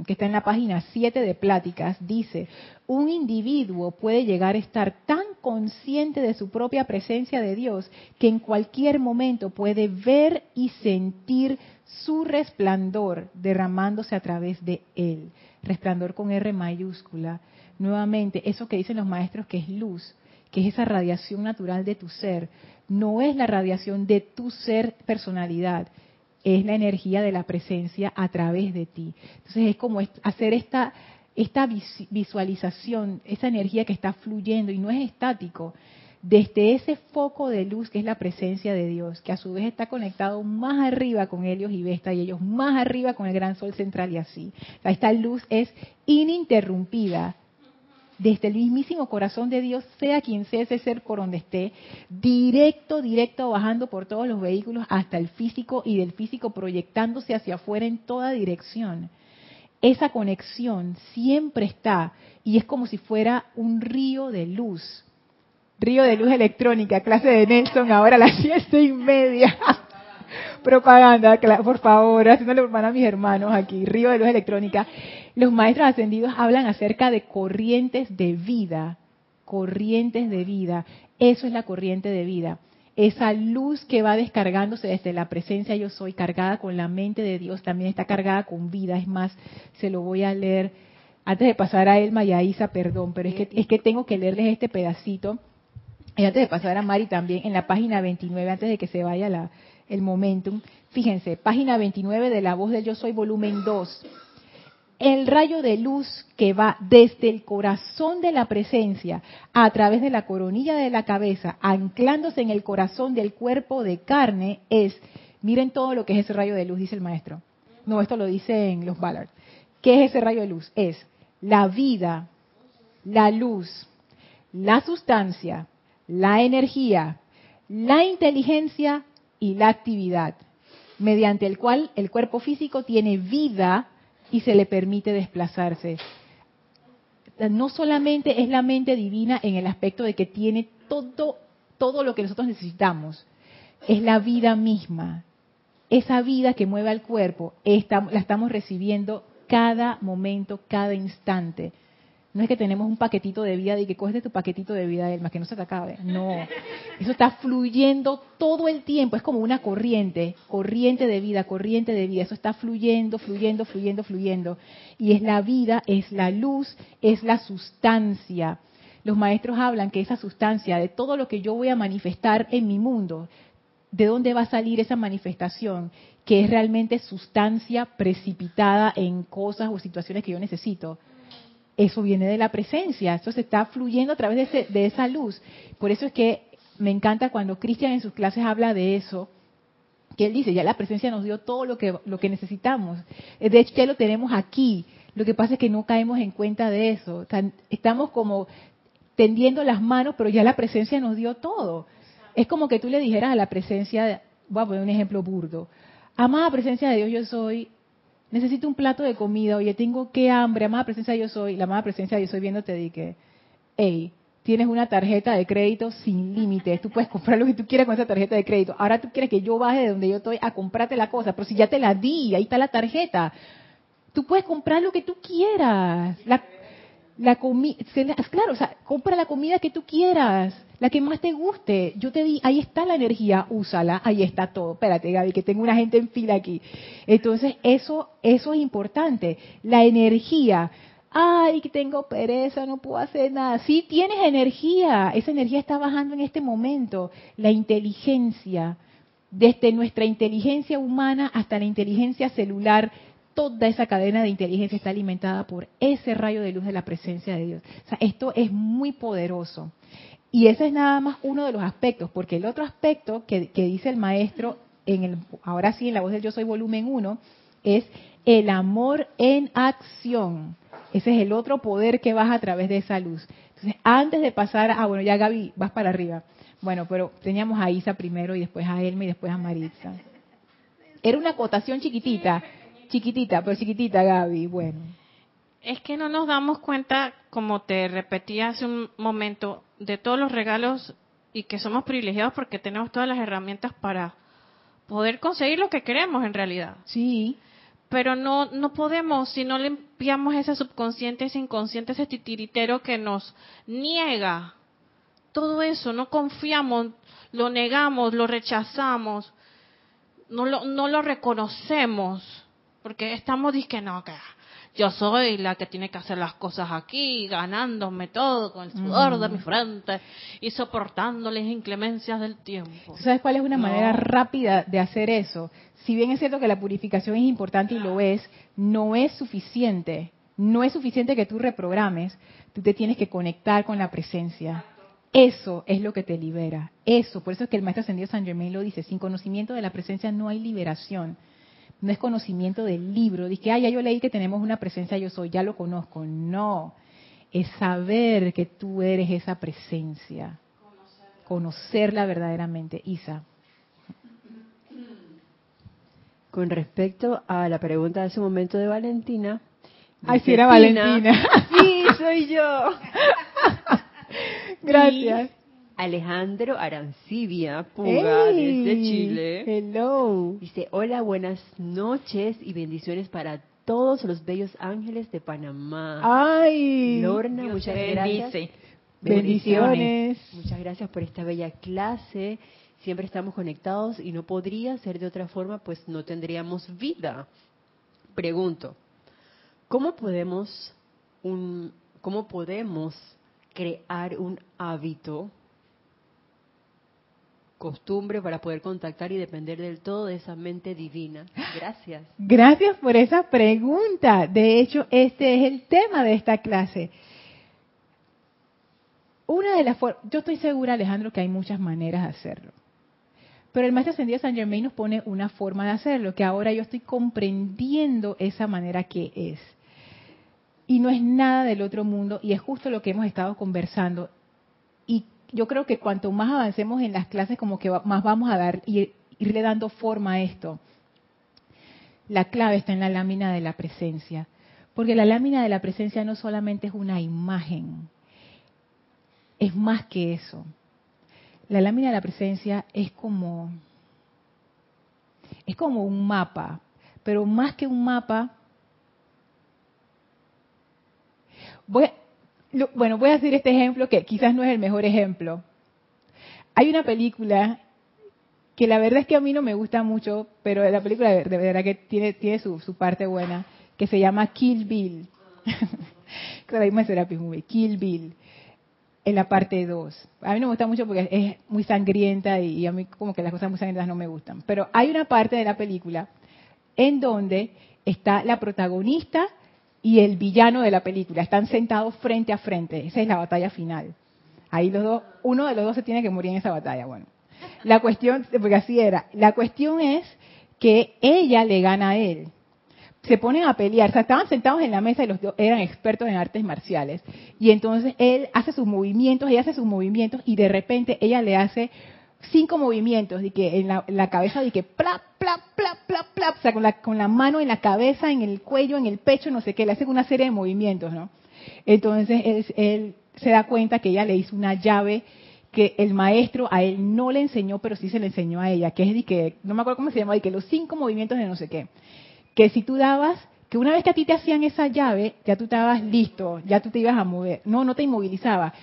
que está en la página 7 de Pláticas. Dice, un individuo puede llegar a estar tan consciente de su propia presencia de Dios que en cualquier momento puede ver y sentir su resplandor derramándose a través de él. Resplandor con R mayúscula. Nuevamente, eso que dicen los maestros que es luz que es esa radiación natural de tu ser, no es la radiación de tu ser personalidad, es la energía de la presencia a través de ti. Entonces es como hacer esta, esta visualización, esa energía que está fluyendo y no es estático, desde ese foco de luz que es la presencia de Dios, que a su vez está conectado más arriba con Helios y Vesta y ellos más arriba con el gran sol central y así. esta luz es ininterrumpida, desde el mismísimo corazón de Dios, sea quien sea ese ser por donde esté, directo, directo, bajando por todos los vehículos hasta el físico y del físico proyectándose hacia afuera en toda dirección. Esa conexión siempre está y es como si fuera un río de luz. Río de luz electrónica, clase de Nelson, ahora a las siete y media. Propaganda, por favor, haciéndole hermano a mis hermanos aquí. Río de luz electrónica los maestros ascendidos hablan acerca de corrientes de vida, corrientes de vida. Eso es la corriente de vida. Esa luz que va descargándose desde la presencia yo soy, cargada con la mente de Dios, también está cargada con vida. Es más, se lo voy a leer antes de pasar a Elma y a Isa, perdón, pero es que, es que tengo que leerles este pedacito. Y antes de pasar a Mari también, en la página 29, antes de que se vaya la, el momentum, fíjense, página 29 de La Voz del Yo Soy, volumen 2 el rayo de luz que va desde el corazón de la presencia a través de la coronilla de la cabeza, anclándose en el corazón del cuerpo de carne, es, miren todo lo que es ese rayo de luz, dice el maestro. No, esto lo dicen los Ballard. ¿Qué es ese rayo de luz? Es la vida, la luz, la sustancia, la energía, la inteligencia y la actividad, mediante el cual el cuerpo físico tiene vida y se le permite desplazarse. No solamente es la mente divina en el aspecto de que tiene todo, todo lo que nosotros necesitamos, es la vida misma. Esa vida que mueve al cuerpo, la estamos recibiendo cada momento, cada instante. No es que tenemos un paquetito de vida y que coges de tu paquetito de vida, más que no se te acabe. No. Eso está fluyendo todo el tiempo. Es como una corriente, corriente de vida, corriente de vida. Eso está fluyendo, fluyendo, fluyendo, fluyendo. Y es la vida, es la luz, es la sustancia. Los maestros hablan que esa sustancia de todo lo que yo voy a manifestar en mi mundo, ¿de dónde va a salir esa manifestación? Que es realmente sustancia precipitada en cosas o situaciones que yo necesito. Eso viene de la presencia, eso se está fluyendo a través de, de esa luz. Por eso es que me encanta cuando Cristian en sus clases habla de eso, que él dice, ya la presencia nos dio todo lo que, lo que necesitamos. De hecho, ya lo tenemos aquí. Lo que pasa es que no caemos en cuenta de eso. Estamos como tendiendo las manos, pero ya la presencia nos dio todo. Es como que tú le dijeras a la presencia, voy a poner un ejemplo burdo, amada presencia de Dios yo soy, necesito un plato de comida, oye, tengo que hambre, amada presencia yo soy, la amada presencia yo soy viéndote di que, hey, tienes una tarjeta de crédito sin límites, tú puedes comprar lo que tú quieras con esa tarjeta de crédito. Ahora tú quieres que yo baje de donde yo estoy a comprarte la cosa, pero si ya te la di, ahí está la tarjeta. Tú puedes comprar lo que tú quieras. La, la comida, claro, o sea, compra la comida que tú quieras, la que más te guste. Yo te di, ahí está la energía, úsala, ahí está todo. Espérate, Gaby, que tengo una gente en fila aquí. Entonces, eso, eso es importante. La energía. Ay, que tengo pereza, no puedo hacer nada. Sí tienes energía, esa energía está bajando en este momento. La inteligencia, desde nuestra inteligencia humana hasta la inteligencia celular, toda esa cadena de inteligencia está alimentada por ese rayo de luz de la presencia de Dios. O sea, esto es muy poderoso. Y ese es nada más uno de los aspectos, porque el otro aspecto que, dice el maestro, en el, ahora sí en la voz del Yo Soy volumen 1, es el amor en acción. Ese es el otro poder que baja a través de esa luz. Entonces, antes de pasar a, bueno, ya Gaby, vas para arriba. Bueno, pero teníamos a Isa primero y después a Elma y después a Maritza. Era una acotación chiquitita Chiquitita, pero chiquitita, Gaby, bueno. Es que no nos damos cuenta, como te repetí hace un momento, de todos los regalos y que somos privilegiados porque tenemos todas las herramientas para poder conseguir lo que queremos en realidad. Sí. Pero no, no podemos si no limpiamos ese subconsciente, ese inconsciente, ese titiritero que nos niega todo eso, no confiamos, lo negamos, lo rechazamos, no lo, no lo reconocemos porque estamos diciendo no, que yo soy la que tiene que hacer las cosas aquí, ganándome todo con el sudor de mi frente y soportando las inclemencias del tiempo. ¿Sabes cuál es una manera rápida de hacer eso? Si bien es cierto que la purificación es importante y lo es, no es suficiente. No es suficiente que tú reprogrames, tú te tienes que conectar con la presencia. Eso es lo que te libera. Eso, por eso es que el maestro ascendido San Germain lo dice, sin conocimiento de la presencia no hay liberación no es conocimiento del libro, Dice, ah, ya yo leí que tenemos una presencia, yo soy, ya lo conozco. No, es saber que tú eres esa presencia, conocerla verdaderamente. Isa. Con respecto a la pregunta de ese momento de Valentina. Ay, si era Valentina. Sí, soy yo. Gracias. Alejandro Arancibia Puga desde Chile. Hello. Dice, hola, buenas noches y bendiciones para todos los bellos ángeles de Panamá. Ay. Lorna, muchas gracias. Bendiciones. Muchas gracias por esta bella clase. Siempre estamos conectados y no podría ser de otra forma, pues no tendríamos vida. Pregunto, ¿cómo podemos un, cómo podemos crear un hábito costumbre para poder contactar y depender del todo de esa mente divina. Gracias. Gracias por esa pregunta. De hecho, este es el tema de esta clase. Una de las yo estoy segura, Alejandro, que hay muchas maneras de hacerlo. Pero el maestro ascendido San Germain nos pone una forma de hacerlo, que ahora yo estoy comprendiendo esa manera que es. Y no es nada del otro mundo, y es justo lo que hemos estado conversando. Yo creo que cuanto más avancemos en las clases, como que más vamos a dar y irle dando forma a esto. La clave está en la lámina de la presencia, porque la lámina de la presencia no solamente es una imagen, es más que eso. La lámina de la presencia es como es como un mapa, pero más que un mapa voy bueno, voy a decir este ejemplo que quizás no es el mejor ejemplo. Hay una película que la verdad es que a mí no me gusta mucho, pero la película de verdad que tiene, tiene su, parte buena, que se llama Kill Bill. Movie, Kill Bill. en la parte 2. A mí no me gusta mucho porque es muy sangrienta y, a mí como que las cosas muy sangrientas no me gustan. Pero hay una parte de la película en donde está la protagonista y el villano de la película. Están sentados frente a frente. Esa es la batalla final. Ahí los dos, uno de los dos se tiene que morir en esa batalla. Bueno, la cuestión, porque así era, la cuestión es que ella le gana a él se ponen a pelear. O sea, estaban sentados en la mesa y los dos eran expertos en artes marciales. Y entonces él hace sus movimientos, ella hace sus movimientos y de repente ella le hace cinco movimientos de que en la, cabeza de que plap, plap, plap, plap, plap, o sea, con la, con la mano en la cabeza, en el cuello, en el pecho, no sé qué, le hace una serie de movimientos, ¿no? Entonces él, él se da cuenta que ella le hizo una llave que el maestro a él no le enseñó, pero sí se le enseñó a ella, que es de que, no me acuerdo cómo se llama, de que los cinco movimientos de no sé qué que si tú dabas, que una vez que a ti te hacían esa llave, ya tú estabas listo, ya tú te ibas a mover. No, no te inmovilizaba.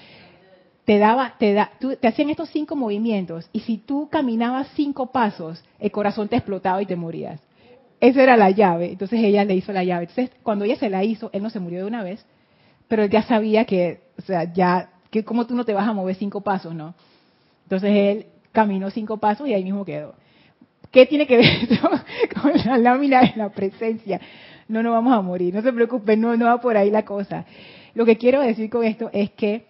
Te daba, te da, te hacían estos cinco movimientos y si tú caminabas cinco pasos, el corazón te explotaba y te morías. Esa era la llave. Entonces ella le hizo la llave. Entonces cuando ella se la hizo, él no se murió de una vez, pero él ya sabía que, o sea, ya, que como tú no te vas a mover cinco pasos, ¿no? Entonces él caminó cinco pasos y ahí mismo quedó. ¿Qué tiene que ver esto con la lámina de la presencia? No nos vamos a morir, no se preocupen, no, no va por ahí la cosa. Lo que quiero decir con esto es que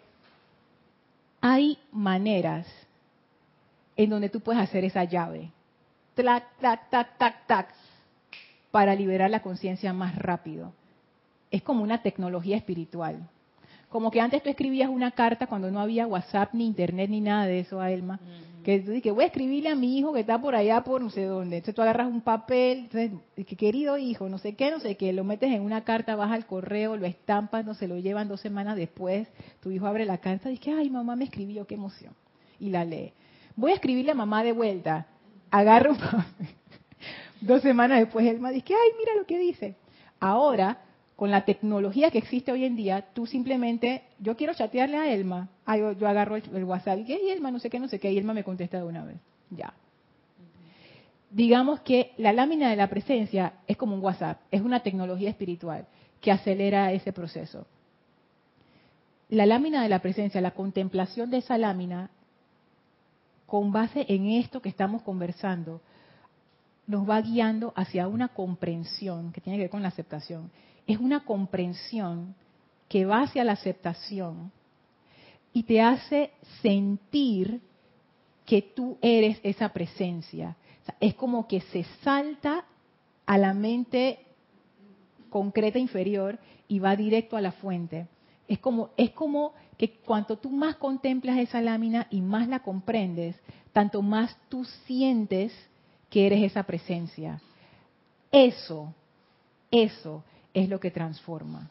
hay maneras en donde tú puedes hacer esa llave. Tac, tac, tac, tac, tac, para liberar la conciencia más rápido. Es como una tecnología espiritual. Como que antes tú escribías una carta cuando no había WhatsApp, ni Internet, ni nada de eso, Elma. Que tú dices, voy a escribirle a mi hijo que está por allá, por no sé dónde. Entonces tú agarras un papel, que querido hijo, no sé qué, no sé qué, lo metes en una carta, vas al correo, lo estampas, no se lo llevan dos semanas después. Tu hijo abre la carta y dice, ay, mamá me escribió, qué emoción. Y la lee. Voy a escribirle a mamá de vuelta. Agarro un papel. Dos semanas después, Elma dice, ay, mira lo que dice. Ahora, con la tecnología que existe hoy en día, tú simplemente, yo quiero chatearle a Elma, yo, agarro el, WhatsApp y Elma, no sé qué, no sé qué, y Elma me contesta de una vez. Ya. Digamos que la lámina de la presencia es como un WhatsApp, es una tecnología espiritual que acelera ese proceso. La lámina de la presencia, la contemplación de esa lámina, con base en esto que estamos conversando, nos va guiando hacia una comprensión que tiene que ver con la aceptación es una comprensión que va hacia la aceptación y te hace sentir que tú eres esa presencia. es como que se salta a la mente concreta inferior y va directo a la fuente. Es como, es como que cuanto tú más contemplas esa lámina y más la comprendes, tanto más tú sientes que eres esa presencia. Eso, eso es lo que transforma.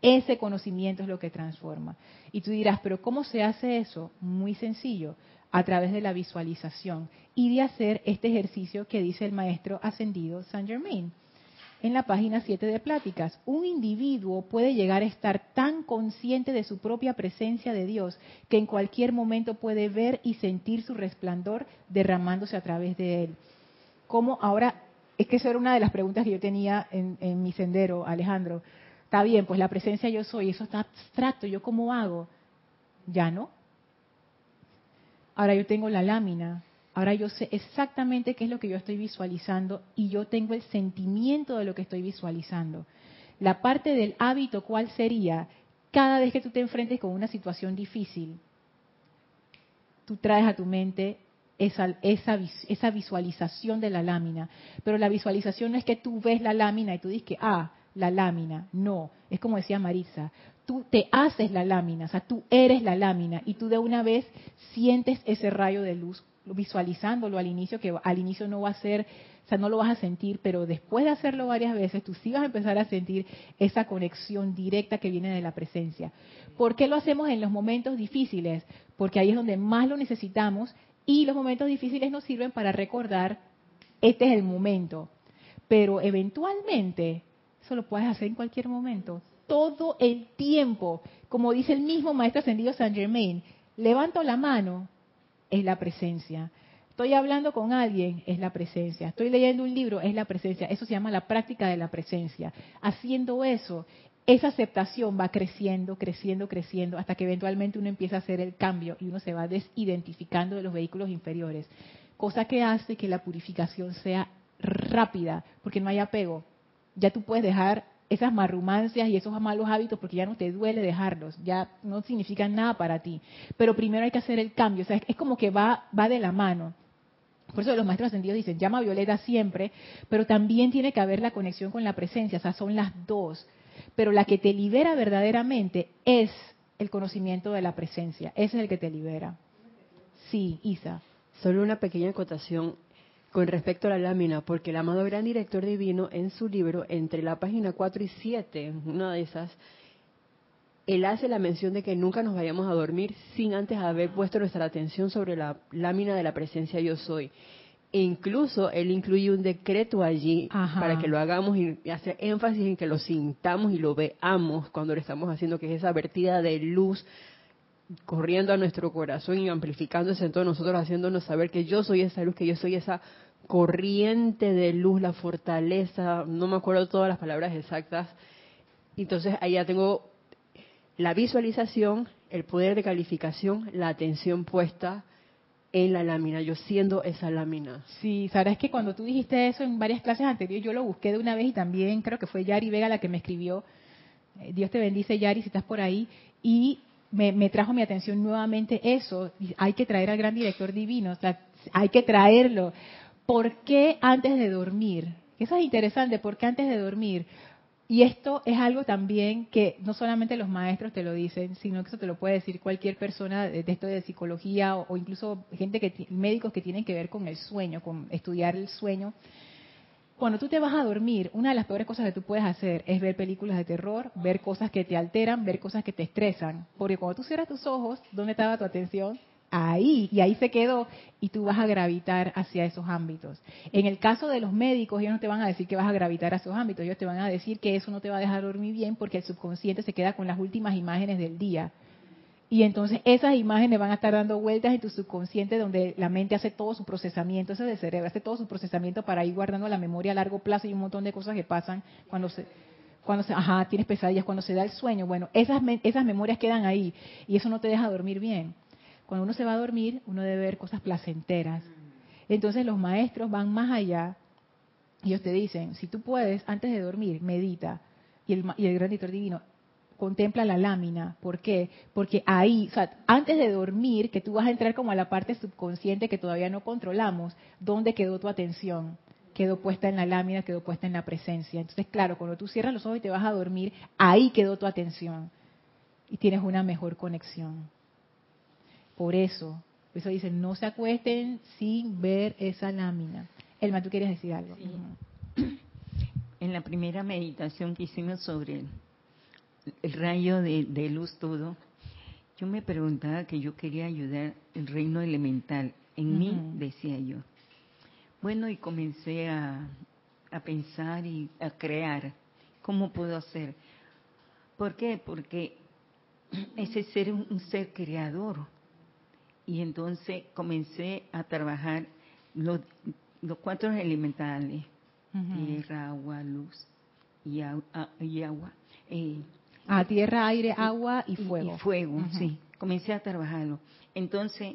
Ese conocimiento es lo que transforma. Y tú dirás, pero ¿cómo se hace eso? Muy sencillo, a través de la visualización y de hacer este ejercicio que dice el maestro ascendido Saint Germain. En la página 7 de Pláticas, un individuo puede llegar a estar tan consciente de su propia presencia de Dios que en cualquier momento puede ver y sentir su resplandor derramándose a través de él. Como ahora es que esa era una de las preguntas que yo tenía en, mi sendero, Alejandro. Está bien, pues la presencia yo soy, eso está abstracto, ¿yo cómo hago? Ya no. Ahora yo tengo la lámina, ahora yo sé exactamente qué es lo que yo estoy visualizando y yo tengo el sentimiento de lo que estoy visualizando. La parte del hábito, ¿cuál sería? Cada vez que tú te enfrentes con una situación difícil, tú traes a tu mente esa, esa, esa visualización de la lámina. Pero la visualización no es que tú ves la lámina y tú dices que, ah, la lámina. No, es como decía Marisa, tú te haces la lámina, o sea, tú eres la lámina y tú de una vez sientes ese rayo de luz visualizándolo al inicio, que al inicio no va a ser, o sea, no lo vas a sentir, pero después de hacerlo varias veces, tú sí vas a empezar a sentir esa conexión directa que viene de la presencia. ¿Por qué lo hacemos en los momentos difíciles? Porque ahí es donde más lo necesitamos y los momentos difíciles nos sirven para recordar, este es el momento. Pero eventualmente, eso lo puedes hacer en cualquier momento, todo el tiempo. Como dice el mismo Maestro Ascendido San Germain, levanto la mano, es la presencia. Estoy hablando con alguien, es la presencia. Estoy leyendo un libro, es la presencia. Eso se llama la práctica de la presencia. Haciendo eso, esa aceptación va creciendo, creciendo, creciendo, hasta que eventualmente uno empieza a hacer el cambio y uno se va desidentificando de los vehículos inferiores, cosa que hace que la purificación sea rápida, porque no hay apego. Ya tú puedes dejar esas marrumancias y esos malos hábitos porque ya no te duele dejarlos, ya no significan nada para ti. Pero primero hay que hacer el cambio, o sea, es como que va, va de la mano. Por eso los maestros ascendidos dicen, llama violeta siempre, pero también tiene que haber la conexión con la presencia, o sea, son las dos. Pero la que te libera verdaderamente es el conocimiento de la presencia, ese es el que te libera. Sí, Isa. Solo una pequeña acotación con respecto a la lámina, porque el amado gran director divino en su libro, entre la página 4 y 7, una de esas, él hace la mención de que nunca nos vayamos a dormir sin antes haber puesto nuestra atención sobre la lámina de la presencia yo soy. Incluso él incluye un decreto allí para que lo hagamos y hace énfasis en que lo sintamos y lo veamos cuando lo estamos haciendo, que es esa vertida de luz corriendo a nuestro corazón y amplificándose en todos nosotros, haciéndonos saber que yo soy esa luz, que yo soy esa corriente de luz, la fortaleza, no me acuerdo todas las palabras exactas. Entonces ahí ya tengo la visualización, el poder de calificación, la atención puesta en la lámina, yo siendo esa lámina. Sí, sabes que cuando tú dijiste eso en varias clases anteriores, yo lo busqué de una vez y también creo que fue Yari Vega la que me escribió. Eh, Dios te bendice, Yari, si estás por ahí. Y me, trajo mi atención nuevamente eso. Hay que traer al gran director divino, o sea, hay que traerlo. ¿Por qué antes de dormir? Eso es interesante, ¿por qué antes de dormir? Y esto es algo también que no solamente los maestros te lo dicen, sino que eso te lo puede decir cualquier persona de, esto de psicología o, o, incluso gente que médicos que tienen que ver con el sueño, con estudiar el sueño cuando tú te vas a dormir, una de las peores cosas que tú puedes hacer es ver películas de terror, ver cosas que te alteran, ver cosas que te estresan. Porque cuando tú cierras tus ojos, ¿dónde estaba tu atención? Ahí, y ahí se quedó, y tú vas a gravitar hacia esos ámbitos. En el caso de los médicos, ellos no te van a decir que vas a gravitar a esos ámbitos, ellos te van a decir que eso no te va a dejar dormir bien porque el subconsciente se queda con las últimas imágenes del día. Y entonces esas imágenes van a estar dando vueltas en tu subconsciente donde la mente hace todo su procesamiento, ese de cerebro hace todo su procesamiento para ir guardando la memoria a largo plazo y un montón de cosas que pasan cuando se cuando se, ajá, tienes pesadillas, cuando se da el sueño, bueno, esas esas memorias quedan ahí y eso no te deja dormir bien. Cuando uno se va a dormir, uno debe ver cosas placenteras. Entonces los maestros van más allá y ellos te dicen, si tú puedes, antes de dormir, medita. Y el, y el gran editor divino, contempla la lámina. ¿Por qué? Porque ahí, o sea, antes de dormir, que tú vas a entrar como a la parte subconsciente que todavía no controlamos, ¿dónde quedó tu atención? Quedó puesta en la lámina, quedó puesta en la presencia. Entonces, claro, cuando tú cierras los ojos y te vas a dormir, ahí quedó tu atención. Y tienes una mejor conexión. Por eso, eso dice, no se acuesten sin ver esa lámina. Elma, ¿tú quieres decir algo? En la primera meditación que hicimos sobre el rayo de, luz todo, yo me preguntaba que yo quería ayudar el reino elemental. En mí, decía yo. Bueno, y comencé a, a pensar y a crear. ¿Cómo puedo hacer? ¿Por qué? Porque ese ser es un ser creador. Y entonces comencé a trabajar los, los cuatro elementales, tierra, agua, luz y, agua. Eh, a tierra, aire, agua y fuego. Y, fuego, sí. Comencé a trabajarlo. Entonces,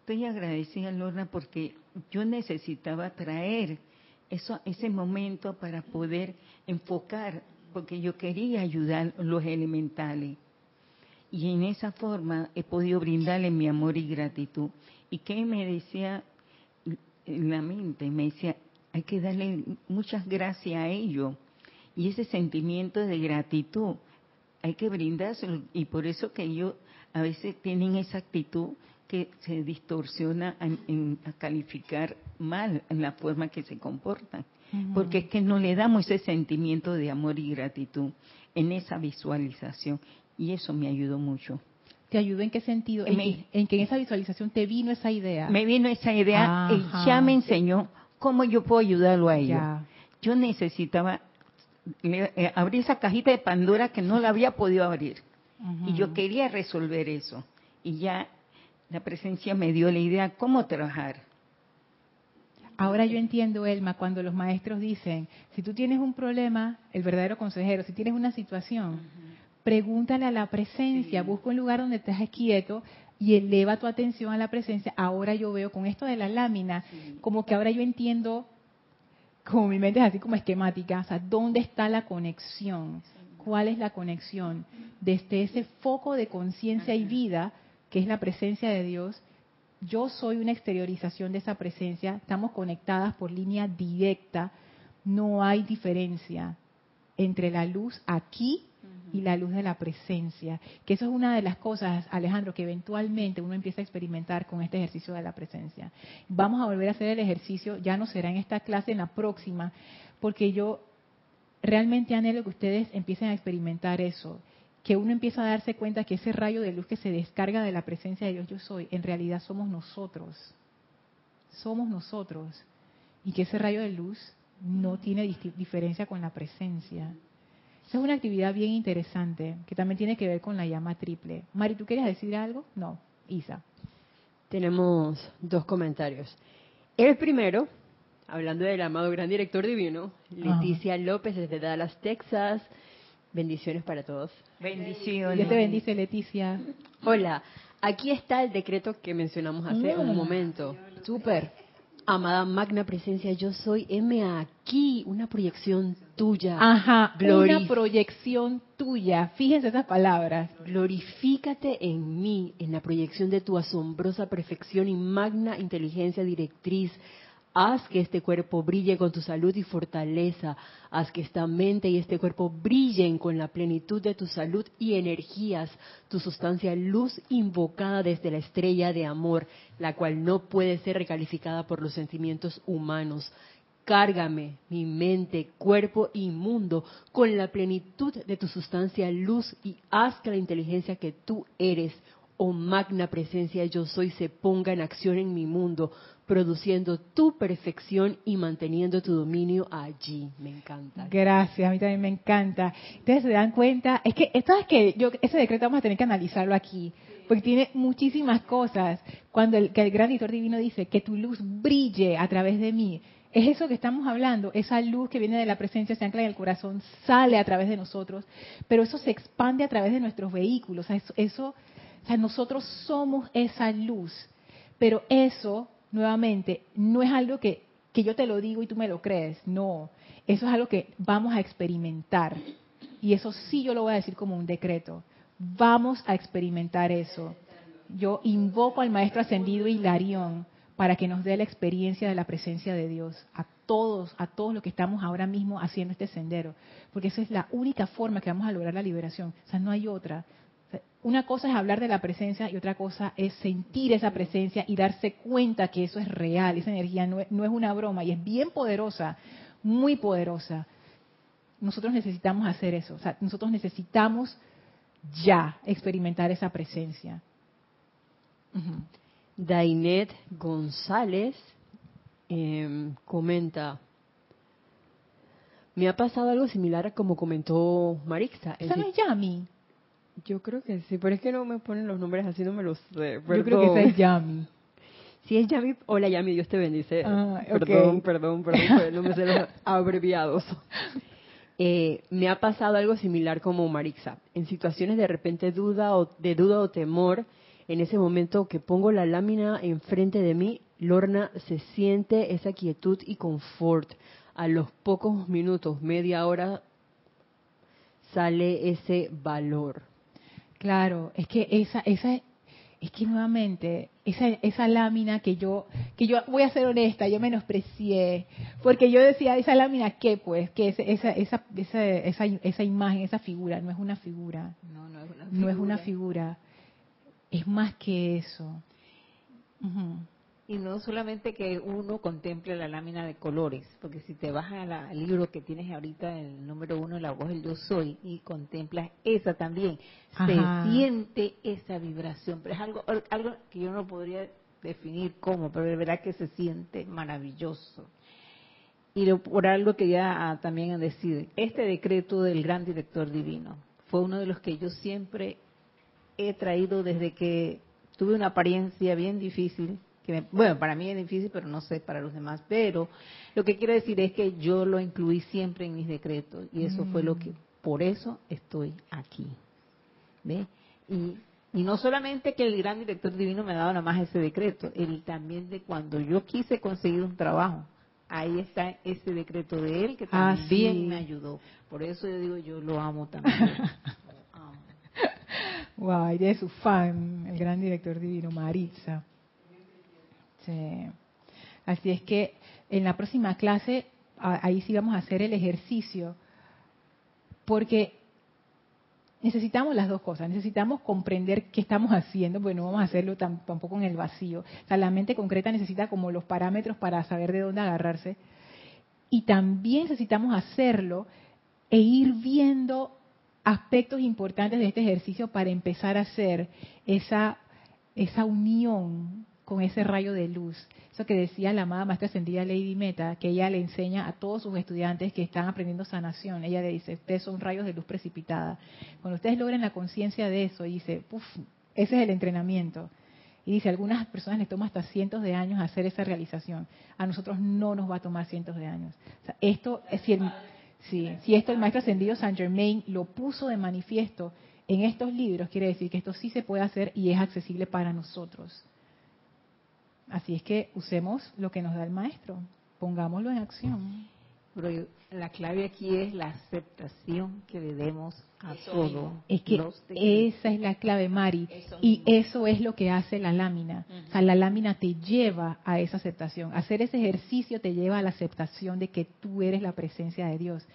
estoy agradecida, Lorna, porque yo necesitaba traer eso, ese momento para poder enfocar, porque yo quería ayudar los elementales. Y en esa forma he podido brindarle mi amor y gratitud. ¿Y qué me decía la mente? Me decía, hay que darle muchas gracias a ellos. Y ese sentimiento de gratitud hay que brindárselo y por eso que ellos a veces tienen esa actitud que se distorsiona en, a calificar mal en la forma que se comportan, porque es que no le damos ese sentimiento de amor y gratitud en esa visualización y eso me ayudó mucho. ¿Te ayudó en qué sentido? En, que, en, que, en esa visualización te vino esa idea. Me vino esa idea y ya me enseñó cómo yo puedo ayudarlo a ella. Yo necesitaba eh, abrí esa cajita de Pandora que no la había podido abrir. Y yo quería resolver eso. Y ya la presencia me dio la idea cómo trabajar. Ahora yo entiendo, Elma, cuando los maestros dicen, si tú tienes un problema, el verdadero consejero, si tienes una situación, pregúntale a la presencia, busca un lugar donde estés quieto y eleva tu atención a la presencia. Ahora yo veo con esto de la lámina, como que ahora yo entiendo, como mi mente es así como esquemática, o sea, ¿dónde está la conexión? ¿Cuál es la conexión? Desde ese foco de conciencia y vida, que es la presencia de Dios, yo soy una exteriorización de esa presencia, estamos conectadas por línea directa, no hay diferencia entre la luz aquí y la luz de la presencia. Que eso es una de las cosas, Alejandro, que eventualmente uno empieza a experimentar con este ejercicio de la presencia. Vamos a volver a hacer el ejercicio, ya no será en esta clase, en la próxima, porque yo realmente anhelo que ustedes empiecen a experimentar eso, que uno empieza a darse cuenta que ese rayo de luz que se descarga de la presencia de Dios yo soy, en realidad somos nosotros. Somos nosotros. Y que ese rayo de luz no tiene diferencia con la presencia. Esa es una actividad bien interesante que también tiene que ver con la llama triple. Mari, ¿tú quieres decir algo? No, Isa. Tenemos dos comentarios. El primero, hablando del amado gran director divino, Leticia López desde Dallas, Texas. Bendiciones para todos. Bendiciones. Dios te bendice, Leticia. Hola, aquí está el decreto que mencionamos hace un mm. momento. Súper. Amada magna presencia, yo soy M aquí, una proyección tuya. Ajá, una proyección tuya. Fíjense esas palabras. Glorifícate en mí, en la proyección de tu asombrosa perfección y magna inteligencia directriz Haz que este cuerpo brille con tu salud y fortaleza. Haz que esta mente y este cuerpo brillen con la plenitud de tu salud y energías, tu sustancia luz invocada desde la estrella de amor, la cual no puede ser recalificada por los sentimientos humanos. Cárgame mi mente, cuerpo y mundo con la plenitud de tu sustancia luz y haz que la inteligencia que tú eres, oh magna presencia yo soy, se ponga en acción en mi mundo produciendo tu perfección y manteniendo tu dominio allí. Me encanta. Gracias, a mí también me encanta. Ustedes se dan cuenta, es que esto es que yo ese decreto vamos a tener que analizarlo aquí, porque tiene muchísimas cosas. Cuando el, el gran editor divino dice que tu luz brille a través de mí, es eso que estamos hablando, esa luz que viene de la presencia se ancla en el corazón, sale a través de nosotros, pero eso se expande a través de nuestros vehículos. eso, eso o sea, nosotros somos esa luz, pero eso nuevamente, no es algo que, que yo te lo digo y tú me lo crees, no, eso es algo que vamos a experimentar. Y eso sí yo lo voy a decir como un decreto. Vamos a experimentar eso. Yo invoco al Maestro Ascendido Hilarión para que nos dé la experiencia de la presencia de Dios a todos, a todos los que estamos ahora mismo haciendo este sendero, porque esa es la única forma que vamos a lograr la liberación, o sea, no hay otra una cosa es hablar de la presencia y otra cosa es sentir esa presencia y darse cuenta que eso es real, esa energía no es, una broma y es bien poderosa, muy poderosa. Nosotros necesitamos hacer eso, o sea, nosotros necesitamos ya experimentar esa presencia. Dainet González em, comenta, me ha pasado algo similar a como comentó Marixa. Esa no es Yami. Yo creo que sí, pero es que no me ponen los nombres así, no me los sé. Yo creo que esa es Yami. Si es Yami, hola Yami, Dios te bendice. Ah, perdón, perdón, perdón, no me sé los abreviados. Eh, me ha pasado algo similar como Marixa. En situaciones de repente duda o de duda o temor, en ese momento que pongo la lámina enfrente de mí, Lorna se siente esa quietud y confort. A los pocos minutos, media hora, sale ese valor. Claro, es que esa, esa, es que nuevamente, esa, esa lámina que yo, que yo voy a ser honesta, yo menosprecié, porque yo decía, esa lámina, ¿qué pues? Que esa, esa, esa, esa, esa imagen, esa figura, no es una figura. No, no es una figura. No es una figura. Es más que eso. Y no solamente que uno contemple la lámina de colores, porque si te vas al libro que tienes ahorita, el número uno, la voz del yo soy, y contemplas esa también, se siente esa vibración, pero es algo, algo que yo no podría definir cómo, pero de verdad que se siente maravilloso. Y por algo que ya ah, también decir, este decreto del gran director divino fue uno de los que yo siempre he traído desde que tuve una apariencia bien difícil que bueno, para mí es difícil, pero no sé para los demás. Pero lo que quiero decir es que yo lo incluí siempre en mis decretos y eso fue lo que, mm. por eso estoy aquí. ¿Ve? Y, y no solamente que el gran director divino me ha dado nada más ese decreto, él también de cuando yo quise conseguir un trabajo, ahí está ese decreto de él que ah, también me ayudó. Por eso yo digo, yo lo amo también. Wow, ella es su fan, el gran director divino, Maritza. Sí. Así es que en la próxima clase, ahí sí vamos a hacer el ejercicio, porque necesitamos las dos cosas. Necesitamos comprender qué estamos haciendo, porque no vamos a hacerlo tampoco en el vacío. O sea, la mente concreta necesita como los parámetros para saber de dónde agarrarse. Y también necesitamos hacerlo e ir viendo aspectos importantes de este ejercicio para empezar a hacer esa, esa unión con ese rayo de luz. Eso que decía la amada maestra ascendida Lady Meta, que ella le enseña a todos sus estudiantes que están aprendiendo sanación. Ella le dice, ustedes son rayos de luz precipitada. Cuando ustedes logren la conciencia de eso, dice, Uf, ese es el entrenamiento. Y dice, a algunas personas les toma hasta cientos de años hacer esa realización. A nosotros no nos va a tomar cientos de años. esto es si si esto el maestro ascendido Saint Germain lo puso de manifiesto en estos libros, quiere decir que esto sí se puede hacer y es accesible para nosotros. Así es que usemos lo que nos da el maestro, pongámoslo en acción. Pero la clave aquí es la aceptación que le demos a todo. Es que esa es la clave, Mari. y eso es lo que hace la lámina. O sea, la lámina te lleva a esa aceptación. Hacer ese ejercicio te lleva a la aceptación de que tú eres la presencia de Dios.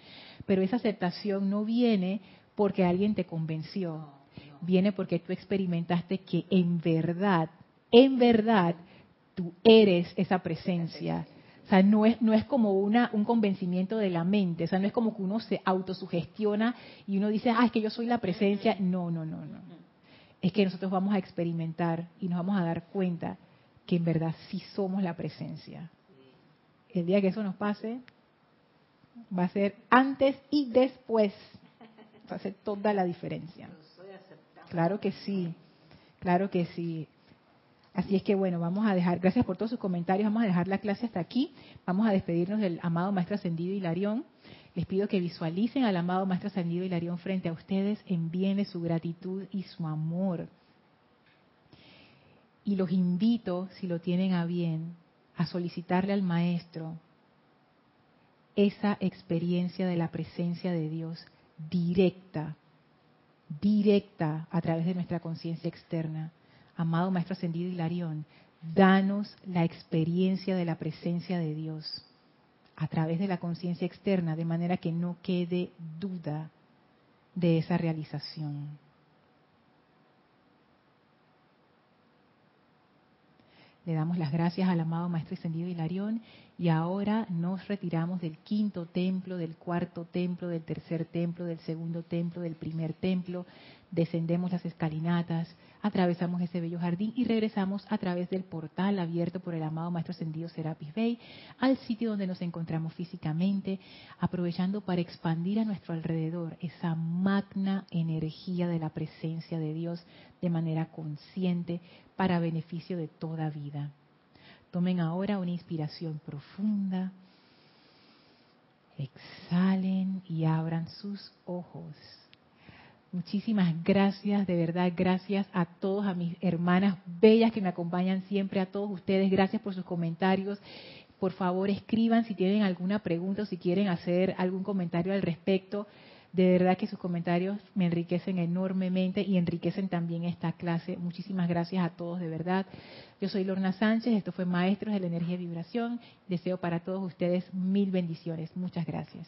Pero esa aceptación no viene porque alguien te convenció. Viene porque tú experimentaste que en verdad, en verdad, tú eres esa presencia o sea, no es, no es como una, un convencimiento de la mente, o sea, no es como que uno se autosugestiona y uno dice, ah, es que yo soy la presencia. No, no, no, no. Es que nosotros vamos a experimentar y nos vamos a dar cuenta que en verdad sí somos la presencia. El día que eso nos pase, va a ser antes y después. Va a toda la diferencia. Claro que sí, claro que sí. Así es que bueno, vamos a dejar, gracias por todos sus comentarios, vamos a dejar la clase hasta aquí, vamos a despedirnos del amado Maestro Ascendido Hilarión. Les pido que visualicen al amado Maestro Ascendido Hilarión frente a ustedes, envíenle su gratitud y su amor. Y los invito, si lo tienen a bien, a solicitarle al Maestro esa experiencia de la presencia de Dios directa, directa a través de nuestra conciencia externa amado Maestro Ascendido Hilarión, danos la experiencia de la presencia de Dios a través de la conciencia externa, de manera que no quede duda de esa realización. Le damos las gracias al amado Maestro Ascendido Hilarión y ahora nos retiramos del quinto templo, del cuarto templo, del tercer templo, del segundo templo, del primer templo, descendemos las escalinatas, atravesamos ese bello jardín y regresamos a través del portal abierto por el amado Maestro Ascendido Serapis Bey al sitio donde nos encontramos físicamente, aprovechando para expandir a nuestro alrededor esa magna energía de la presencia de Dios de manera consciente para beneficio de toda vida. Tomen ahora una inspiración profunda. Exhalen y abran sus ojos. Muchísimas gracias, de verdad, gracias a todos, a mis hermanas bellas que me acompañan siempre, a todos ustedes, gracias por sus comentarios. Por favor, escriban si tienen alguna pregunta o si quieren hacer algún comentario al respecto. De verdad que sus comentarios me enriquecen enormemente y enriquecen también esta clase. Muchísimas gracias a todos, de verdad. Yo soy Lorna Sánchez, esto fue Maestros de la Energía y Vibración. Deseo para todos ustedes mil bendiciones. Muchas gracias.